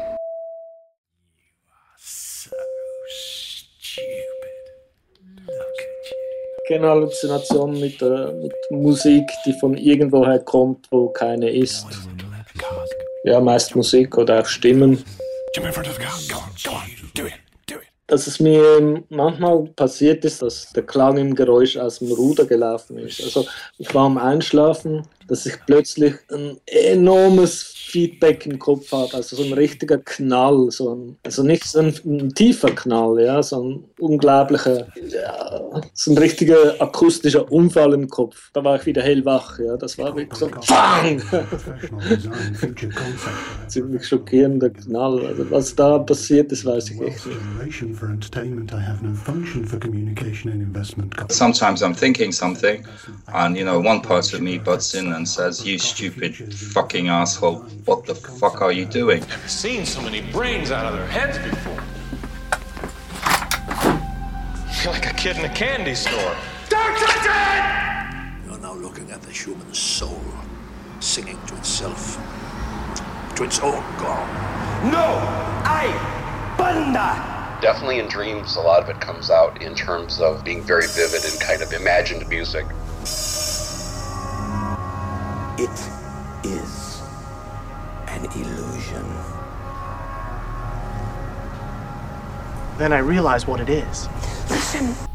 Keine Halluzination mit, äh, mit Musik, die von irgendwoher kommt, wo keine ist. Ja, meist Musik oder auch Stimmen. Dass es mir manchmal passiert ist, dass der Klang im Geräusch aus dem Ruder gelaufen ist. Also ich war am Einschlafen, dass ich plötzlich ein enormes Feedback im Kopf habe, also so ein richtiger Knall, so ein, also nicht so ein, ein tiefer Knall, ja, so ein unglaublicher, ja, so ein richtiger akustischer Unfall im Kopf. Da war ich wieder hellwach, ja, das war wirklich so ein Ziemlich schockierender Knall. Also was da passiert ist, weiß ich echt nicht. Sometimes I'm thinking something, and you know, one part of me butts in and says, "You stupid fucking asshole! What the fuck are you doing?" Never seen so many brains out of their heads before. You're like a kid in a candy store. Don't touch it! You're now looking at the human soul, singing to itself, to its own God. No! I! Banda! Definitely in dreams, a lot of it comes out in terms of being very vivid and kind of imagined music. It is an illusion. Then I realize what it is. Listen.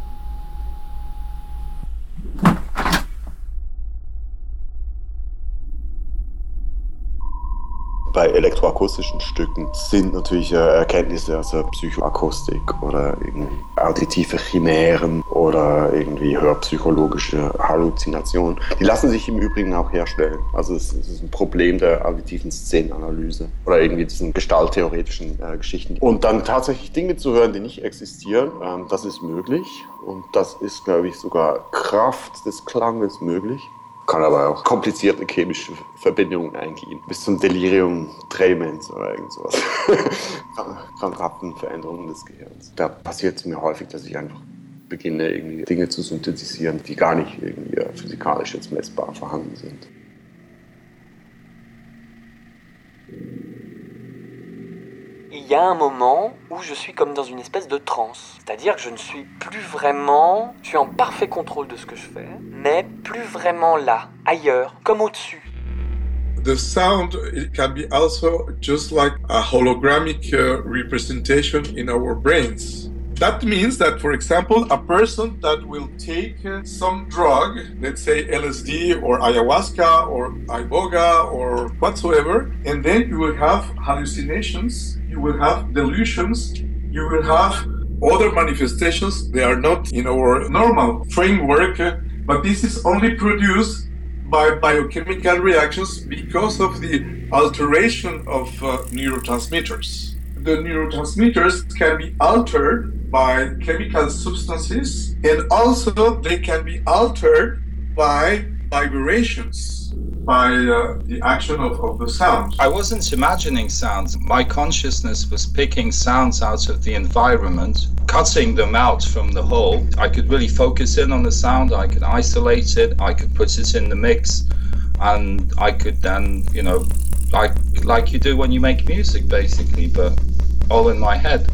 Bei elektroakustischen Stücken sind natürlich äh, Erkenntnisse aus der Psychoakustik oder irgendwie auditive Chimären oder irgendwie hörpsychologische Halluzinationen. Die lassen sich im Übrigen auch herstellen. Also es, es ist ein Problem der auditiven Szenenanalyse oder irgendwie diesen gestalttheoretischen äh, Geschichten. Und dann tatsächlich Dinge zu hören, die nicht existieren, ähm, das ist möglich. Und das ist, glaube ich, sogar Kraft des Klanges möglich kann aber auch komplizierte chemische Verbindungen eingehen. Bis zum Delirium Tremens oder irgend sowas. Krankhaften Veränderungen des Gehirns. Da passiert es mir häufig, dass ich einfach beginne, irgendwie Dinge zu synthetisieren, die gar nicht irgendwie physikalisch jetzt messbar vorhanden sind. Il y a un moment où je suis comme dans une espèce de transe. C'est-à-dire que je ne suis plus vraiment, je suis en parfait contrôle de ce que je fais, mais plus vraiment là, ailleurs, comme au-dessus. The sound can be also just like a uh, representation in our brains. That means that, for example, a person that will take uh, some drug, let's say LSD or ayahuasca or iboga or whatsoever, and then you will have hallucinations you will have delusions, you will have other manifestations. They are not in our normal framework, uh, but this is only produced by biochemical reactions because of the alteration of uh, neurotransmitters. The neurotransmitters can be altered by chemical substances and also they can be altered by vibrations by uh, the action of, of the sound. I wasn't imagining sounds. My consciousness was picking sounds out of the environment, cutting them out from the whole. I could really focus in on the sound, I could isolate it, I could put it in the mix, and I could then, you know, like like you do when you make music basically, but all in my head.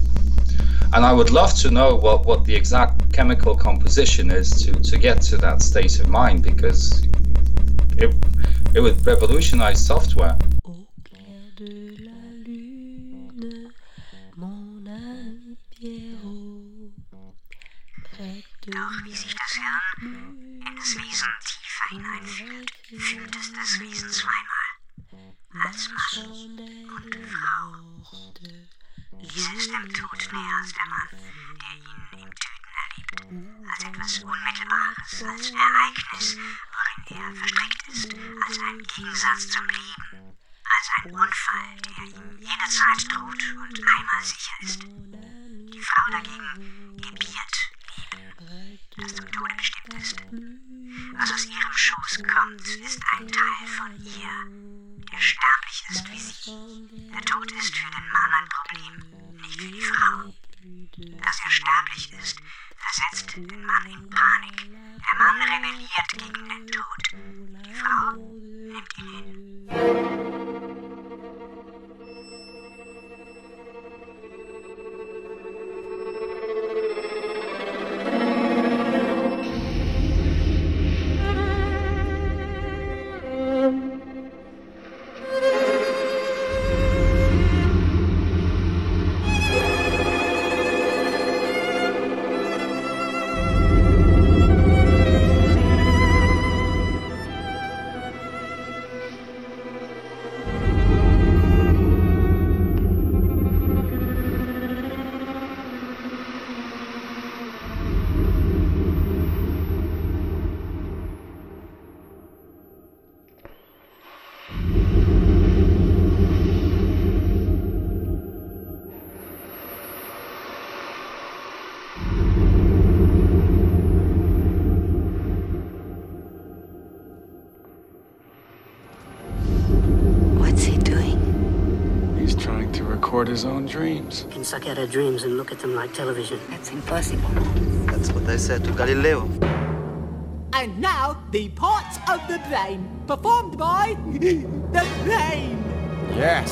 And I would love to know what, what the exact chemical composition is to, to get to that state of mind because it, it would revolutionize software. Das hineinfühlt, fühlt es das Wesen zweimal. Als und Frau. So ist dem Tod näher als der Mann, der ihn im Töten erlebt. als etwas Unmittelbares, als Ereignis, worin er verstrickt ist, als ein Gegensatz zum Leben, als ein Unfall, der ihm jederzeit droht und einmal sicher ist. Die Frau dagegen gebiert Liebe, das zum Tode bestimmt ist. Was aus ihrem Schoß kommt, ist ein Teil von ihr, der sterblich ist wie sie. Der Tod ist für den Mann ein Problem, nicht für die Frau. Dass er sterblich ist, versetzt den Mann in Panik. Der Mann rebelliert gegen den Tod. Die Frau nimmt ihn hin. To record his own dreams. You can suck out our dreams and look at them like television. That's impossible. That's what I said to Galileo. And now, the parts of the brain, performed by the brain. Yes.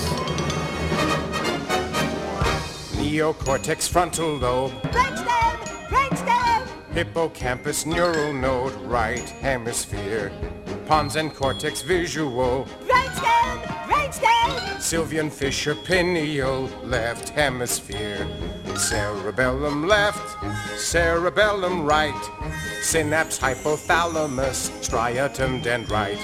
Neocortex frontal lobe, Brainstem! Brainstem! hippocampus neural node, right hemisphere, pons and cortex visual, Brainstem! Sylvian Fisher pineal, left hemisphere, cerebellum left, cerebellum right, synapse hypothalamus, striatum dendrite.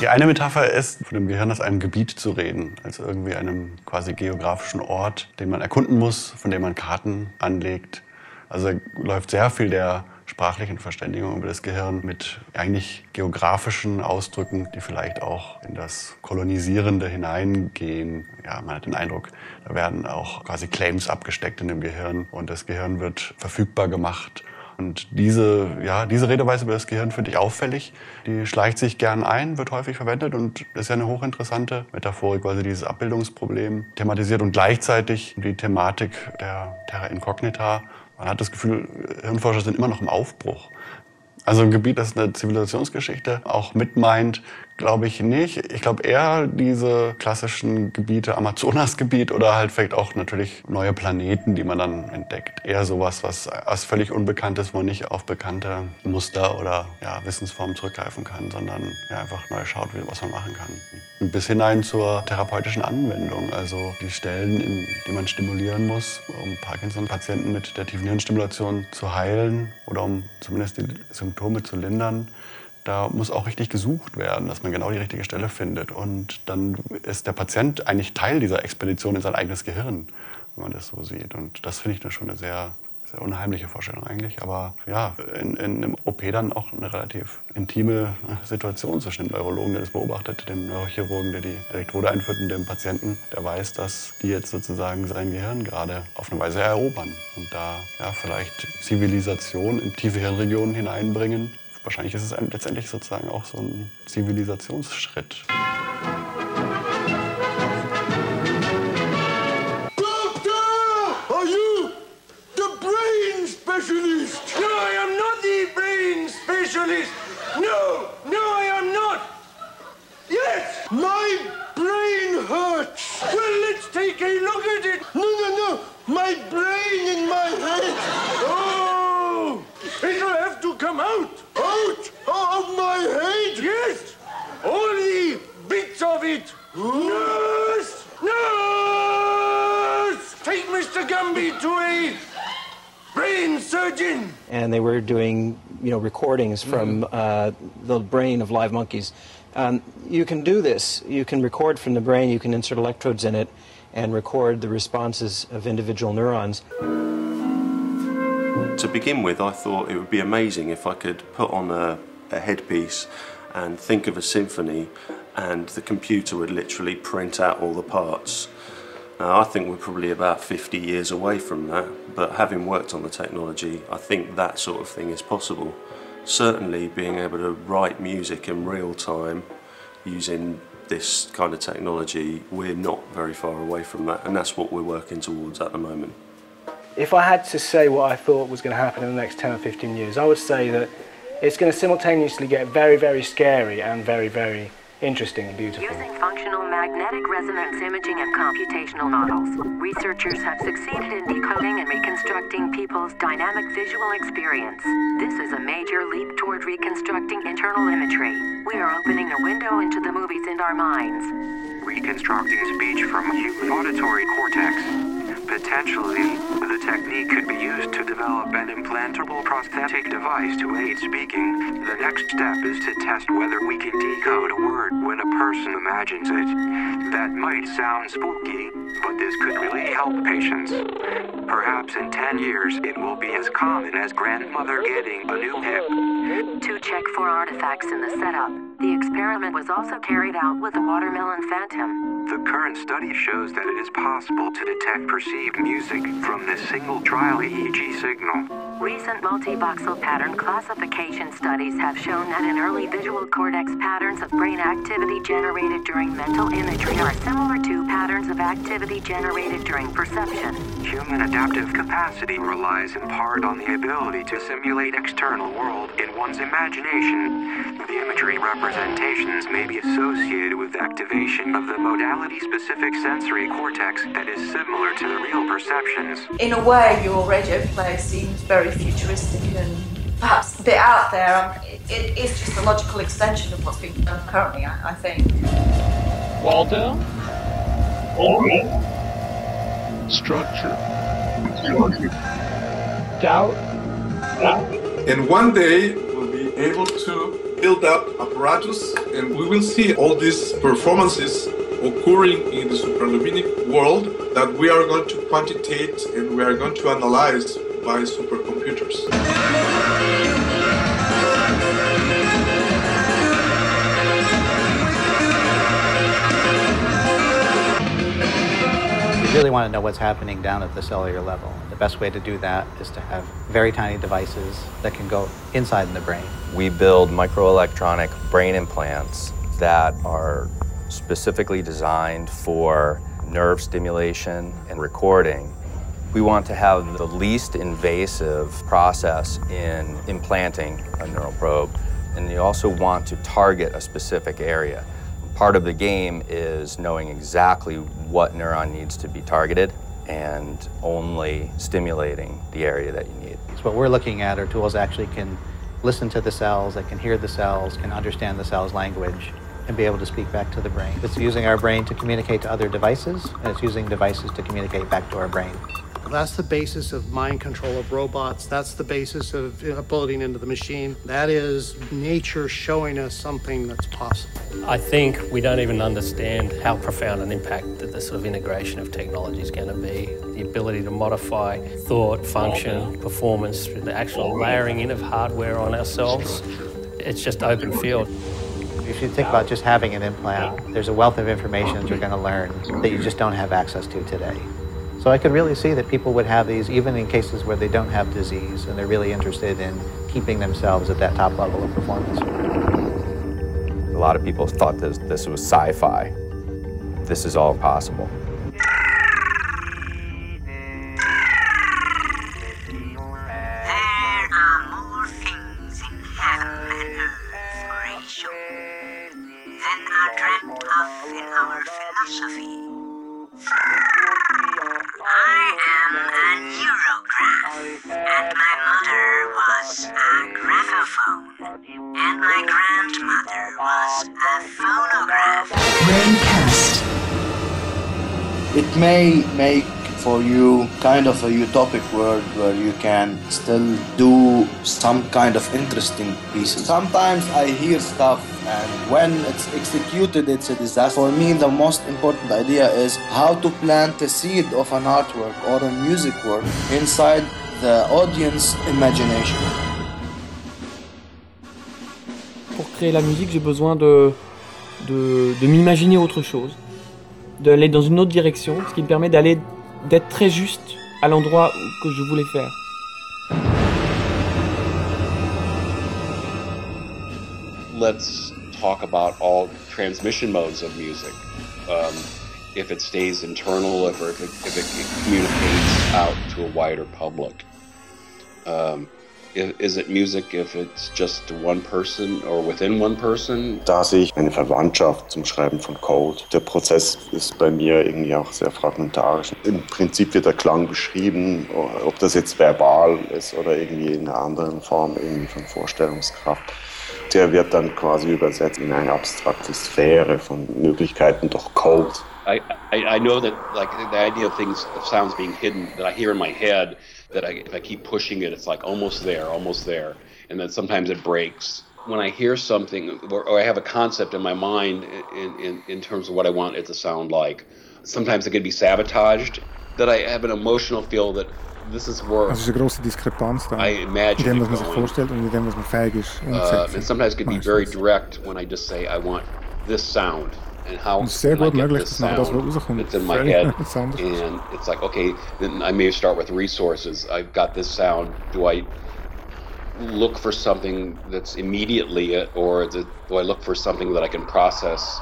Die eine Metapher ist, von dem Gehirn als einem Gebiet zu reden, als irgendwie einem quasi geografischen Ort, den man erkunden muss, von dem man Karten anlegt. Also läuft sehr viel der sprachlichen Verständigung über das Gehirn mit eigentlich geografischen Ausdrücken, die vielleicht auch in das Kolonisierende hineingehen. Ja, man hat den Eindruck, da werden auch quasi Claims abgesteckt in dem Gehirn und das Gehirn wird verfügbar gemacht. Und diese, ja, diese Redeweise über das Gehirn finde ich auffällig. Die schleicht sich gern ein, wird häufig verwendet und ist ja eine hochinteressante Metaphorik, weil sie dieses Abbildungsproblem thematisiert und gleichzeitig die Thematik der Terra Incognita. Man hat das Gefühl, Hirnforscher sind immer noch im Aufbruch. Also ein Gebiet, das eine Zivilisationsgeschichte auch mitmeint, glaube ich nicht. Ich glaube eher diese klassischen Gebiete, Amazonasgebiet oder halt vielleicht auch natürlich neue Planeten, die man dann entdeckt. Eher sowas, was als völlig unbekannt ist, wo man nicht auf bekannte Muster oder ja, Wissensformen zurückgreifen kann, sondern ja, einfach neu schaut, was man machen kann. Bis hinein zur therapeutischen Anwendung. Also die Stellen, in die man stimulieren muss, um Parkinson-Patienten mit der tiefen Hirnstimulation zu heilen oder um zumindest die Symptome zu lindern. Da muss auch richtig gesucht werden, dass man genau die richtige Stelle findet. Und dann ist der Patient eigentlich Teil dieser Expedition in sein eigenes Gehirn, wenn man das so sieht. Und das finde ich dann schon eine sehr, sehr unheimliche Vorstellung eigentlich. Aber ja, in, in einem OP dann auch eine relativ intime Situation zwischen dem Neurologen, der das beobachtet, dem Neurochirurgen, der die Elektrode einführt und dem Patienten, der weiß, dass die jetzt sozusagen sein Gehirn gerade auf eine Weise erobern und da ja, vielleicht Zivilisation in tiefe Hirnregionen hineinbringen. Wahrscheinlich ist es ein- letztendlich sozusagen auch so ein Zivilisationsschritt. Are you the brain specialist? No, I am not the brain specialist. No, no, I am not. Yes, my brain hurts. Well, let's take a look at it. No, no, no, my brain in my head. Oh, it'll have to come out. Out of my head? Yes, all the bits of it. Nurse, nurse, take Mr. Gumby to a brain surgeon. and they were doing you know recordings from uh, the brain of live monkeys Um, you can do this. You can record from the brain, you can insert electrodes in it, and record the responses of individual neurons. To begin with, I thought it would be amazing if I could put on a, a headpiece and think of a symphony, and the computer would literally print out all the parts. Now, I think we're probably about 50 years away from that, but having worked on the technology, I think that sort of thing is possible. Certainly, being able to write music in real time using this kind of technology, we're not very far away from that, and that's what we're working towards at the moment. If I had to say what I thought was going to happen in the next 10 or 15 years, I would say that it's going to simultaneously get very, very scary and very, very interesting and beautiful. Using functional magnetic resonance imaging and computational models, researchers have succeeded in decoding and reconstructing people's dynamic visual experience. This is a major leap toward reconstructing internal imagery. We are opening a window into the movies in our minds. Reconstructing speech from human auditory cortex. Potentially, the technique could be used to develop an implantable prosthetic device to aid speaking. The next step is to test whether we can decode a word when a person imagines it. That might sound spooky, but this could really help patients. Perhaps in 10 years, it will be as common as grandmother getting a new hip. To check for artifacts in the setup, the experiment was also carried out with the watermelon phantom. The current study shows that it is possible to detect perceived music from this single trial EEG signal. Recent multi-voxel pattern classification studies have shown that in early visual cortex patterns of brain activity generated during mental imagery are similar to patterns of activity generated during perception. Human adaptive capacity relies in part on the ability to simulate external world in one's imagination. The imagery representations may be associated with activation of the modality-specific sensory cortex that is similar to the real perceptions. In a way, your radio play seems very futuristic and perhaps a bit out there. Um, it, it is just a logical extension of what's being done currently, I, I think. Waldo? Order. Structure. Doubt. Doubt. And one day we'll be able to build up apparatus and we will see all these performances occurring in the supraluminic world that we are going to quantitate and we are going to analyze by supercomputers. Really want to know what's happening down at the cellular level. The best way to do that is to have very tiny devices that can go inside in the brain. We build microelectronic brain implants that are specifically designed for nerve stimulation and recording. We want to have the least invasive process in implanting a neural probe, and you also want to target a specific area. Part of the game is knowing exactly what neuron needs to be targeted and only stimulating the area that you need. So what we're looking at are tools that actually can listen to the cells, that can hear the cells, can understand the cell's language, and be able to speak back to the brain. It's using our brain to communicate to other devices, and it's using devices to communicate back to our brain. That's the basis of mind control of robots. That's the basis of uploading into the machine. That is nature showing us something that's possible. I think we don't even understand how profound an impact that the sort of integration of technology is going to be. The ability to modify thought, function, performance through the actual layering in of hardware on ourselves. It's just open field. If you think about just having an implant, there's a wealth of information that you're going to learn that you just don't have access to today. So I could really see that people would have these even in cases where they don't have disease and they're really interested in keeping themselves at that top level of performance. A lot of people thought this, this was sci-fi. This is all possible. Make for you kind of a utopic world where you can still do some kind of interesting pieces. Sometimes I hear stuff and when it's executed it's a disaster. For me the most important idea is how to plant a seed of an artwork or a music work inside the audience imagination. Pour créer la musique, j'ai besoin de, de, de m'imaginer autre chose, d'aller dans une autre direction, ce qui me permet d'aller d'être très juste à l'endroit que je voulais faire. Let's talk about all transmission modes of music. Um, if it stays internal, if, it, if it communicates out to a wider public. Um, is it music if it's just one person or within one person? Da sehe ich eine Verwandtschaft zum Schreiben von Code. Der Prozess ist bei mir irgendwie auch sehr fragmentarisch. Im Prinzip wird der Klang beschrieben, ob das jetzt verbal ist oder irgendwie in einer anderen Form irgendwie von Vorstellungskraft. Der wird dann quasi übersetzt in eine abstrakte Sphäre von Möglichkeiten durch Code. I, I, I know that like the idea of things of sounds being hidden that I hear in my head that I, if I keep pushing it, it's like almost there, almost there, and then sometimes it breaks. When I hear something or, or I have a concept in my mind in, in, in terms of what I want it to sound like, sometimes it can be sabotaged. That I have an emotional feel that this is where Also eine grosse Diskrepanz da. I in imagine dem, was man sich vorstellt und in dem, was man fähig ist. Uh, and sometimes it can be very direct when I just say I want this sound sehr gut get möglich, this dass nachher das, rauskommt, that's in my head? and it's like okay then I may start with resources. I've got this sound. Do I look for something that's immediately it or do do I look for something that I can process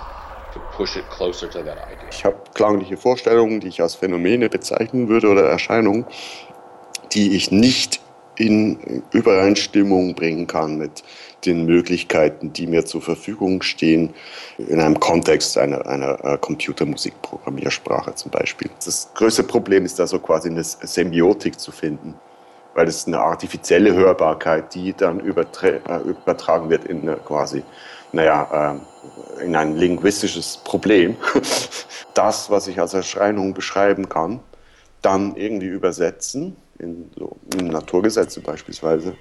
to push it closer to that idea? Ich habe klangliche Vorstellungen, die ich als Phänomene bezeichnen würde oder Erscheinungen, die ich nicht in Übereinstimmung bringen kann mit den Möglichkeiten, die mir zur Verfügung stehen, in einem Kontext einer, einer äh, Computermusikprogrammiersprache zum Beispiel. Das größte Problem ist da so quasi eine Semiotik zu finden, weil es eine artifizielle Hörbarkeit, die dann äh, übertragen wird in eine quasi, naja, äh, in ein linguistisches Problem. Das, was ich als Erscheinung beschreiben kann, dann irgendwie übersetzen, in, so, in Naturgesetze beispielsweise,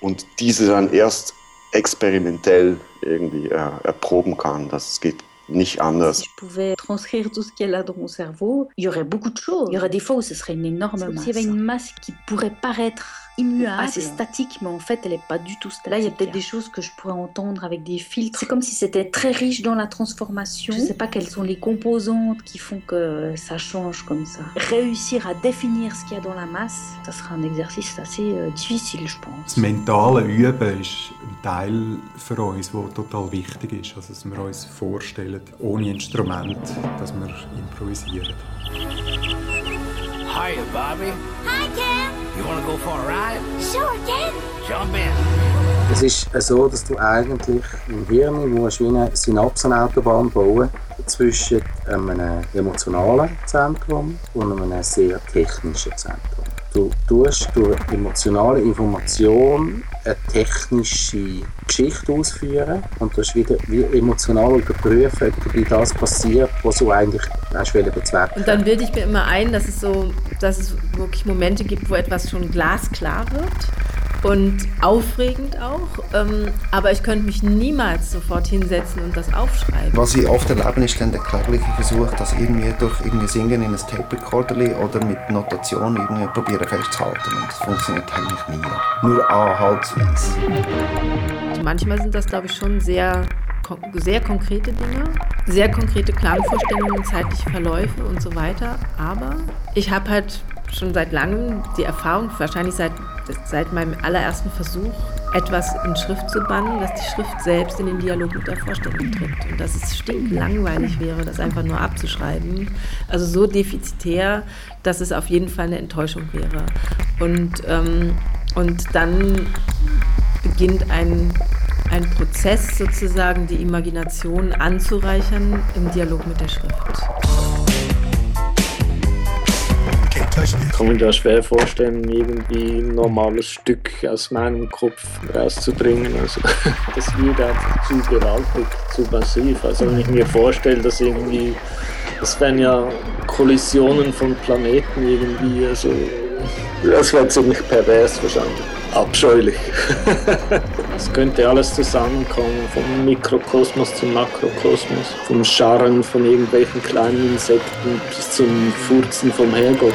und diese dann erst experimentell irgendwie äh, erproben kann. Das geht nicht anders. Si je pouvais transcrire tout ce qu'il y a là dans mon cerveau, il y aurait beaucoup de choses. Il y aurait des fois où ce serait une énorme masse. s'il y avait une masse qui pourrait paraître Immuable. assez statique, mais en fait, elle n'est pas du tout statique. Là, il y a peut-être des choses que je pourrais entendre avec des filtres. C'est comme si c'était très riche dans la transformation. Je ne sais pas quelles sont les composantes qui font que ça change comme ça. Réussir à définir ce qu'il y a dans la masse, ça sera un exercice assez euh, difficile, je pense. Das mentale Üben ist ein Teil für uns, der total wichtig ist. Also, dass wir uns vorstellen, ohne Instrument, dass wir improvisieren. Hiya, Bobby. Hi, Ken. You wanna go for a ride? Sure, Ken. Jump in. Es ist so, dass du eigentlich im Hirn musst wie eine Synapsenautobahn bauen zwischen einem emotionalen Zentrum und einem sehr technischen Zentrum. Du tust durch emotionale Information eine technische Geschichte ausführen und du wieder wie emotional überprüfen, ob das passiert, was du eigentlich hast bezwecken. Und dann bilde ich mir immer ein, dass es so, dass es wirklich Momente gibt, wo etwas schon glasklar wird und aufregend auch. Ähm, aber ich könnte mich niemals sofort hinsetzen und das aufschreiben. Was ich oft erlebe, ist dann der klägliche Versuch, das irgendwie durch irgendwie Singen in ein Tape Recorderli oder mit Notation irgendwie probieren festzuhalten. Und das funktioniert eigentlich nie. Nur anhaltsweise. Also manchmal sind das, glaube ich, schon sehr, sehr konkrete Dinge, sehr konkrete Klangvorstellungen, zeitliche Verläufe und so weiter. Aber ich habe halt schon seit langem die Erfahrung, wahrscheinlich seit, seit meinem allerersten Versuch, etwas in Schrift zu bannen, dass die Schrift selbst in den Dialog mit der Vorstellung tritt. Und dass es stinklangweilig wäre, das einfach nur abzuschreiben. Also so defizitär, dass es auf jeden Fall eine Enttäuschung wäre. Und, ähm, und dann beginnt ein, ein Prozess sozusagen, die Imagination anzureichern im Dialog mit der Schrift. Ich kann mir das schwer vorstellen, irgendwie ein normales Stück aus meinem Kopf rauszubringen. Also, das wird einfach zu gewaltig, zu massiv. Also wenn ich mir vorstelle, dass irgendwie, das wären ja Kollisionen von Planeten irgendwie, also das wäre ziemlich pervers wahrscheinlich. Abscheulich. Es könnte alles zusammenkommen, vom Mikrokosmos zum Makrokosmos, vom Scharren von irgendwelchen kleinen Insekten bis zum Furzen vom Herrgott.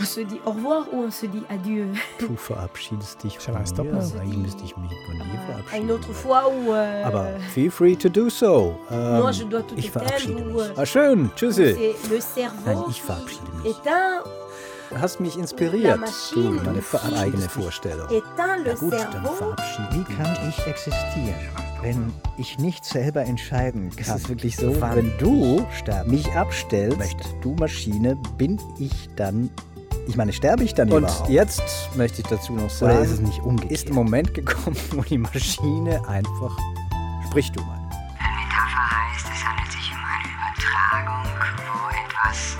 On se dit au revoir ou on se dit adieu Du verabschiedest dich von mir, eigentlich müsste ich mich von dir Une verabschieden. autre fois où. euh, Aber feel free to do so. Ähm, Moi, je dois tout ich éteindre verabschiede ou, mich. euh, Ah, schön, tschüssi. C'est le cerveau Nein, ich verabschiede mich. éteint, Du hast mich inspiriert, du, meine eigene. Vorstellung. Na gut, dann verabschiede Wie kann ich existieren, wenn ich nicht selber entscheiden kann? Es ist wirklich so, wenn du mich abstellst, du Maschine, bin ich dann. Ich meine, sterbe ich dann Und überhaupt? jetzt möchte ich dazu noch sagen, Oder ist es nicht umgekehrt? ist ein Moment gekommen, wo die Maschine einfach. Sprich du mal. Metapher heißt, es handelt sich um eine Übertragung, wo etwas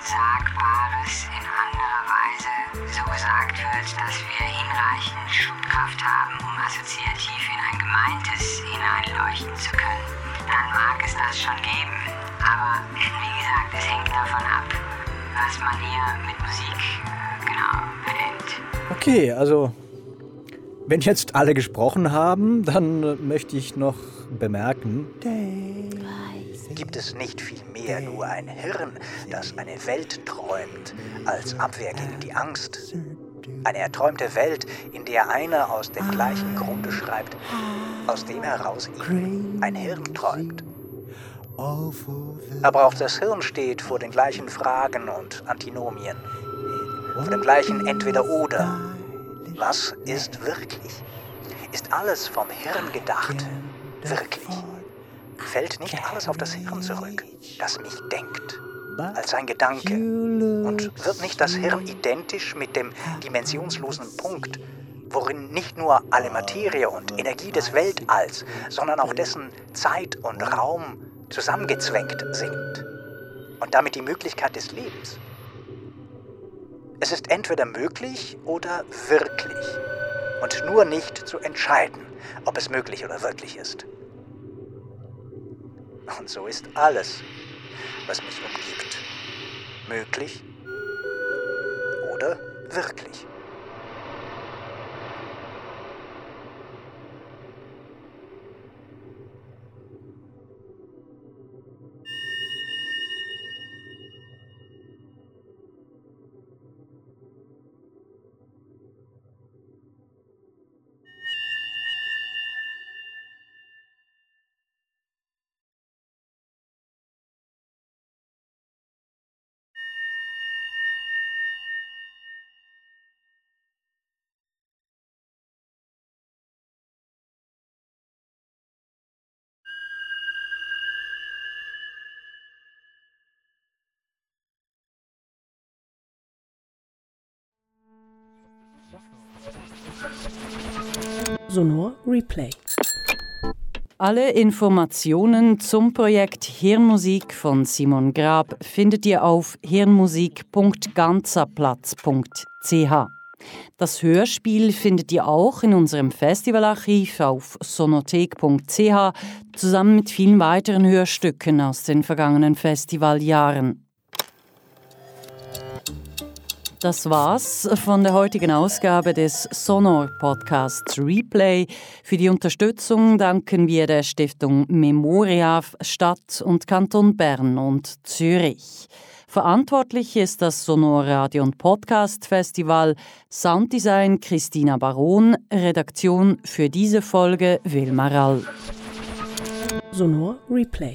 Unsagbares in anderer Weise so gesagt wird, dass wir hinreichend Schubkraft haben, um assoziativ in ein Gemeintes hineinleuchten zu können. Dann mag es das schon geben. Aber wie gesagt, es hängt davon ab, was man hier mit Musik äh, genau benennt. Okay, also wenn jetzt alle gesprochen haben, dann äh, möchte ich noch bemerken, Gibt es nicht vielmehr nur ein Hirn, das eine Welt träumt, als Abwehr gegen die Angst? Eine erträumte Welt, in der einer aus dem gleichen Grunde schreibt, aus dem heraus ihm ein Hirn träumt. Aber auch das Hirn steht vor den gleichen Fragen und Antinomien, vor dem gleichen Entweder-Oder. Was ist wirklich? Ist alles vom Hirn Gedachte wirklich? Fällt nicht alles auf das Hirn zurück, das mich denkt, als ein Gedanke? Und wird nicht das Hirn identisch mit dem dimensionslosen Punkt, worin nicht nur alle Materie und Energie des Weltalls, sondern auch dessen Zeit und Raum zusammengezwängt sind? Und damit die Möglichkeit des Lebens? Es ist entweder möglich oder wirklich. Und nur nicht zu entscheiden, ob es möglich oder wirklich ist. Und so ist alles, was mich umgibt, möglich oder wirklich. Sonor Replay. Alle Informationen zum Projekt Hirnmusik von Simon Grab findet ihr auf hirnmusik.ganzaplatz.ch. Das Hörspiel findet ihr auch in unserem Festivalarchiv auf sonothek.ch zusammen mit vielen weiteren Hörstücken aus den vergangenen Festivaljahren. Das war's von der heutigen Ausgabe des Sonor Podcasts Replay. Für die Unterstützung danken wir der Stiftung Memoria Stadt und Kanton Bern und Zürich. Verantwortlich ist das Sonor Radio und Podcast Festival, Sounddesign Christina Baron, Redaktion für diese Folge Wilma Rall. Sonor Replay.